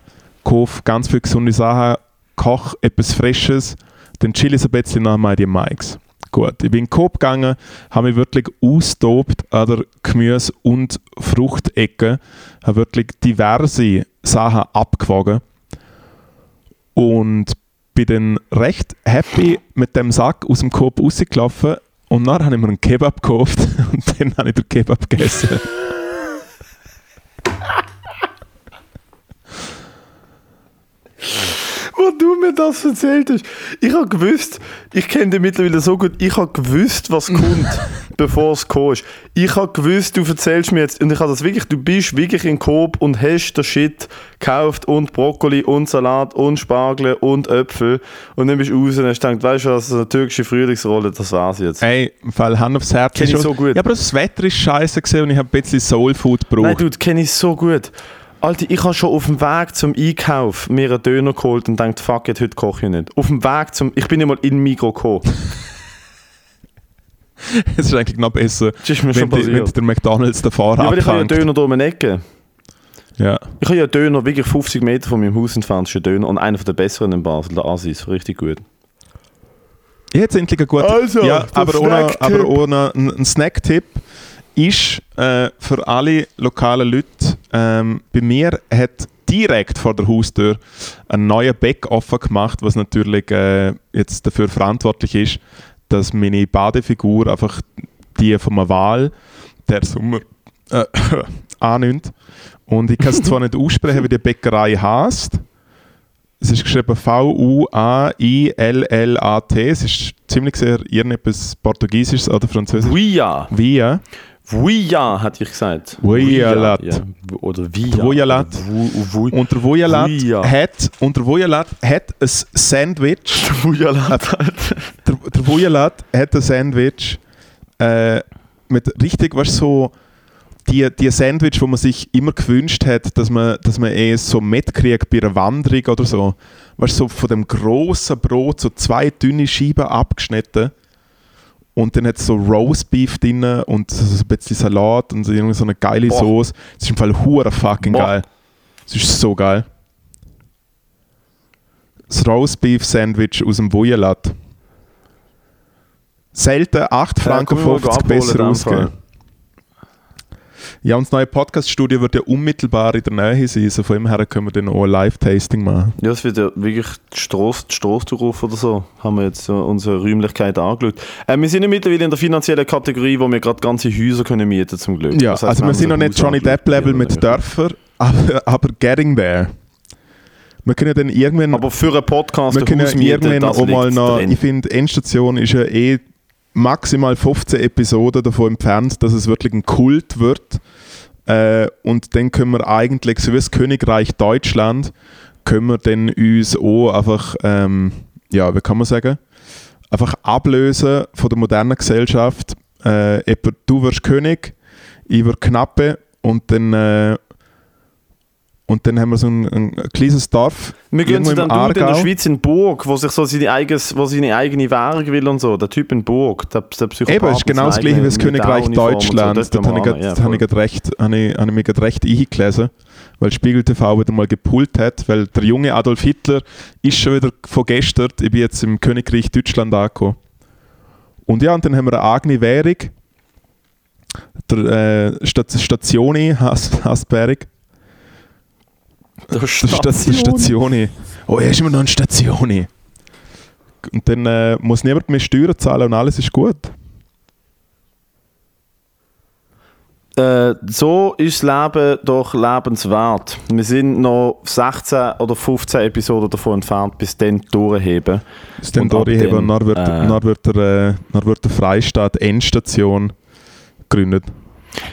kaufe ganz viele gesunde Sachen, koche etwas Frisches, dann chill ich ein bisschen nach meinen Mikes. Gut, ich bin in den Coop gegangen, habe mich wirklich austobt an der Gemüse- und Fruchtecke, habe wirklich diverse Sachen abgewogen und bin dann recht happy mit dem Sack aus dem Coop rausgelaufen und dann habe ich mir einen Kebab gekauft *laughs* und dann habe ich den Kebab gegessen. *laughs* Wo du mir das erzählt hast. Ich habe gewusst, ich kenne dich mittlerweile so gut, ich habe gewusst, was kommt. *laughs* bevor es ist. Ich habe gewusst, du erzählst mir jetzt, und ich habe das wirklich, du bist wirklich in Coop und hast den Shit gekauft und Brokkoli und Salat und Spargel und Äpfel und dann bist du raus und hast gedacht, weißt du was, eine türkische Frühlingsrolle, das war's jetzt. Ey, im Fall Hand aufs Herz. Kenn ich ist so gut. Ja, aber das Wetter ist scheiße gesehen und ich habe ein bisschen Soulfood Nein, gebraucht. du, das kenne ich so gut. Alter, ich habe schon auf dem Weg zum Einkauf mir einen Döner geholt und gedacht, fuck it, heute koche ich nicht. Auf dem Weg zum, ich bin nicht mal in Migro gekommen. *laughs* Es ist eigentlich noch besser, Das ist mir wenn, schon die, wenn der McDonalds den Fahrer Ja, weil ich habe ja einen. Döner da um eine Ecke. Ja. Ich habe ja einen Döner wirklich 50 Meter von meinem Haus entfernt, ist ein Döner und einer von den besseren in Basel, der Asis, richtig gut. Jetzt endlich ein guter Also, ja, der aber ohne, aber ohne ein, ein Snacktipp ist äh, für alle lokalen Leute, ähm, bei mir hat direkt vor der Haustür ein neuer Bäck offen gemacht, was natürlich äh, jetzt dafür verantwortlich ist, dass meine Badefigur einfach die von einer Wahl der Sommer äh, *coughs* annimmt. Und ich kann es zwar nicht aussprechen, wie die Bäckerei heißt. Es ist geschrieben V-U-A-I-L-L-A-T. Es ist ziemlich sehr irgendetwas Portugiesisches oder Französisch. Via. Via. Via, hatte ich gesagt. Vuialat. Ja. Oder Via. Vuialat. Vu- Vu- Und der Vujalat hat, und der Vujalat hat ein Sandwich. *laughs* Vuialat. Der, der Vujalat hat ein Sandwich äh, mit richtig, was so die, die Sandwich, wo man sich immer gewünscht hat, dass man, dass man eh so mitkriegt bei einer Wanderung oder so. Weißt so von dem großen Brot so zwei dünne Scheiben abgeschnitten. Und dann hat es so Roastbeef drin und so ein bisschen Salat und so, irgendwie so eine geile Boah. Sauce. Das ist im Fall hure fucking Boah. geil. Das ist so geil. Das Roastbeef Sandwich aus dem Vujalat. Selten 8 Franken komm, wir gehen 50 abholen, besser. Fall. Ja, und das neue Podcast-Studio wird ja unmittelbar in der Nähe sein, so von dem her können wir dann auch ein Live-Tasting machen. Ja, es wird ja wirklich die Strasse, die Strasse oder so, haben wir jetzt äh, unsere Räumlichkeit angeschaut. Äh, wir sind ja mittlerweile in der finanziellen Kategorie, wo wir gerade ganze Häuser können mieten zum Glück. Ja, Das heisst, also wir sind noch nicht Johnny Depp-Level mit ja. Dörfer, *laughs* aber, aber getting there. Wir können dann irgendwann, Aber für einen Podcast wir können irgendwann auch mal noch, ich finde, Endstation ist ja eh maximal 15 Episoden davon entfernt, dass es wirklich ein Kult wird. Äh, und dann können wir eigentlich, so wie das Königreich Deutschland, können wir dann uns auch einfach, ähm, ja, wie kann man sagen, einfach ablösen von der modernen Gesellschaft. Äh, du wirst König, ich werde Knappe und dann, äh, und dann haben wir so ein, ein kleines Dorf. Wir gehen zu im dem Dude in der. Schweiz in Burg, wo sich so seine, eigenes, wo seine eigene Währung will und so. Der Typ in Burg, der, der Psychopath. Eben, ist genau das gleiche wie das Königreich und so. Deutschland. Dort habe ich wir grad- an, ja, habe ich voll. grad recht, habe ich, habe ich mich gerade recht eingelesen, weil Spiegel TV wieder mal gepult hat, weil der junge Adolf Hitler ist schon wieder von gestern, ich bin jetzt im Königreich Deutschland angekommen. Und ja, und dann haben wir eine eigene Währung. Der äh, Stat Stationi heißt heißt die Währung. Der Der Sta der Stationi. Oh, er ist immer noch ein Stationi. Und dann äh, muss niemand mehr Steuern zahlen und alles ist gut. Äh, so ist das Leben doch lebenswert. Wir sind noch 16 oder 15 Episoden davon entfernt, bis dann durchheben. Das dann durchheben und dann, wird, äh, dann wird, der, äh, dann wird der Freistaat Endstation gegründet.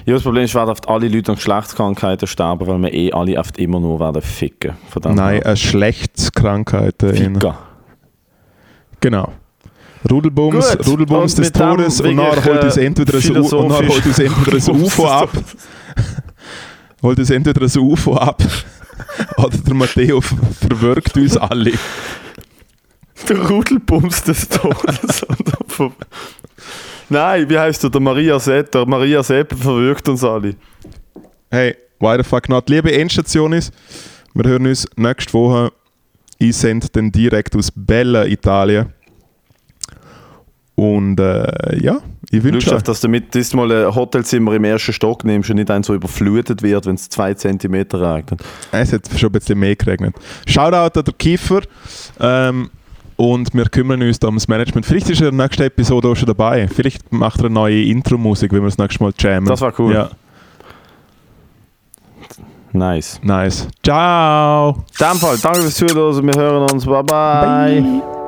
Ja, das Problem ist, werden oft alle Leute an Geschlechtskrankheiten sterben, weil wir eh alle oft immer nur werden ficken. Nein, her. eine Schlechtskrankheit. Äh, in- Ficker. genau. Rudelbums, Gut, Rudelbums des Todes und dann wirklich, holt uns entweder ein, U und dann philosophisch- holt uns entweder ein UFO ab, holt uns entweder ein UFO ab *laughs* oder der Matteo ver- verwirkt uns alle. Der Rudelbums des Todes. *laughs* Nein, wie heißt der? Der Maria Sepp. Der Maria Sepp verwirkt uns alle. Hey, why the fuck not? Liebe Endstation ist, wir hören uns nächste Woche. Ich sende dann direkt aus Bella, Italien. Und äh, ja, ich wünsche Glück, dass du mit diesmal ein Hotelzimmer im ersten Stock nimmst und nicht eins so überflutet wird, wenn es zwei Zentimeter regnet. Es hat schon ein bisschen mehr geregnet. Shoutout an der Kiefer. Ähm, und wir kümmern uns ums Management. Vielleicht ist er in der nächsten Episode auch schon dabei. Vielleicht macht er eine neue Intro-Musik, wenn wir das nächste Mal jammen. Das war cool. Ja, Nice. nice. Ciao! In dem Fall, danke fürs Zuhören. Wir hören uns. Bye bye. Bye.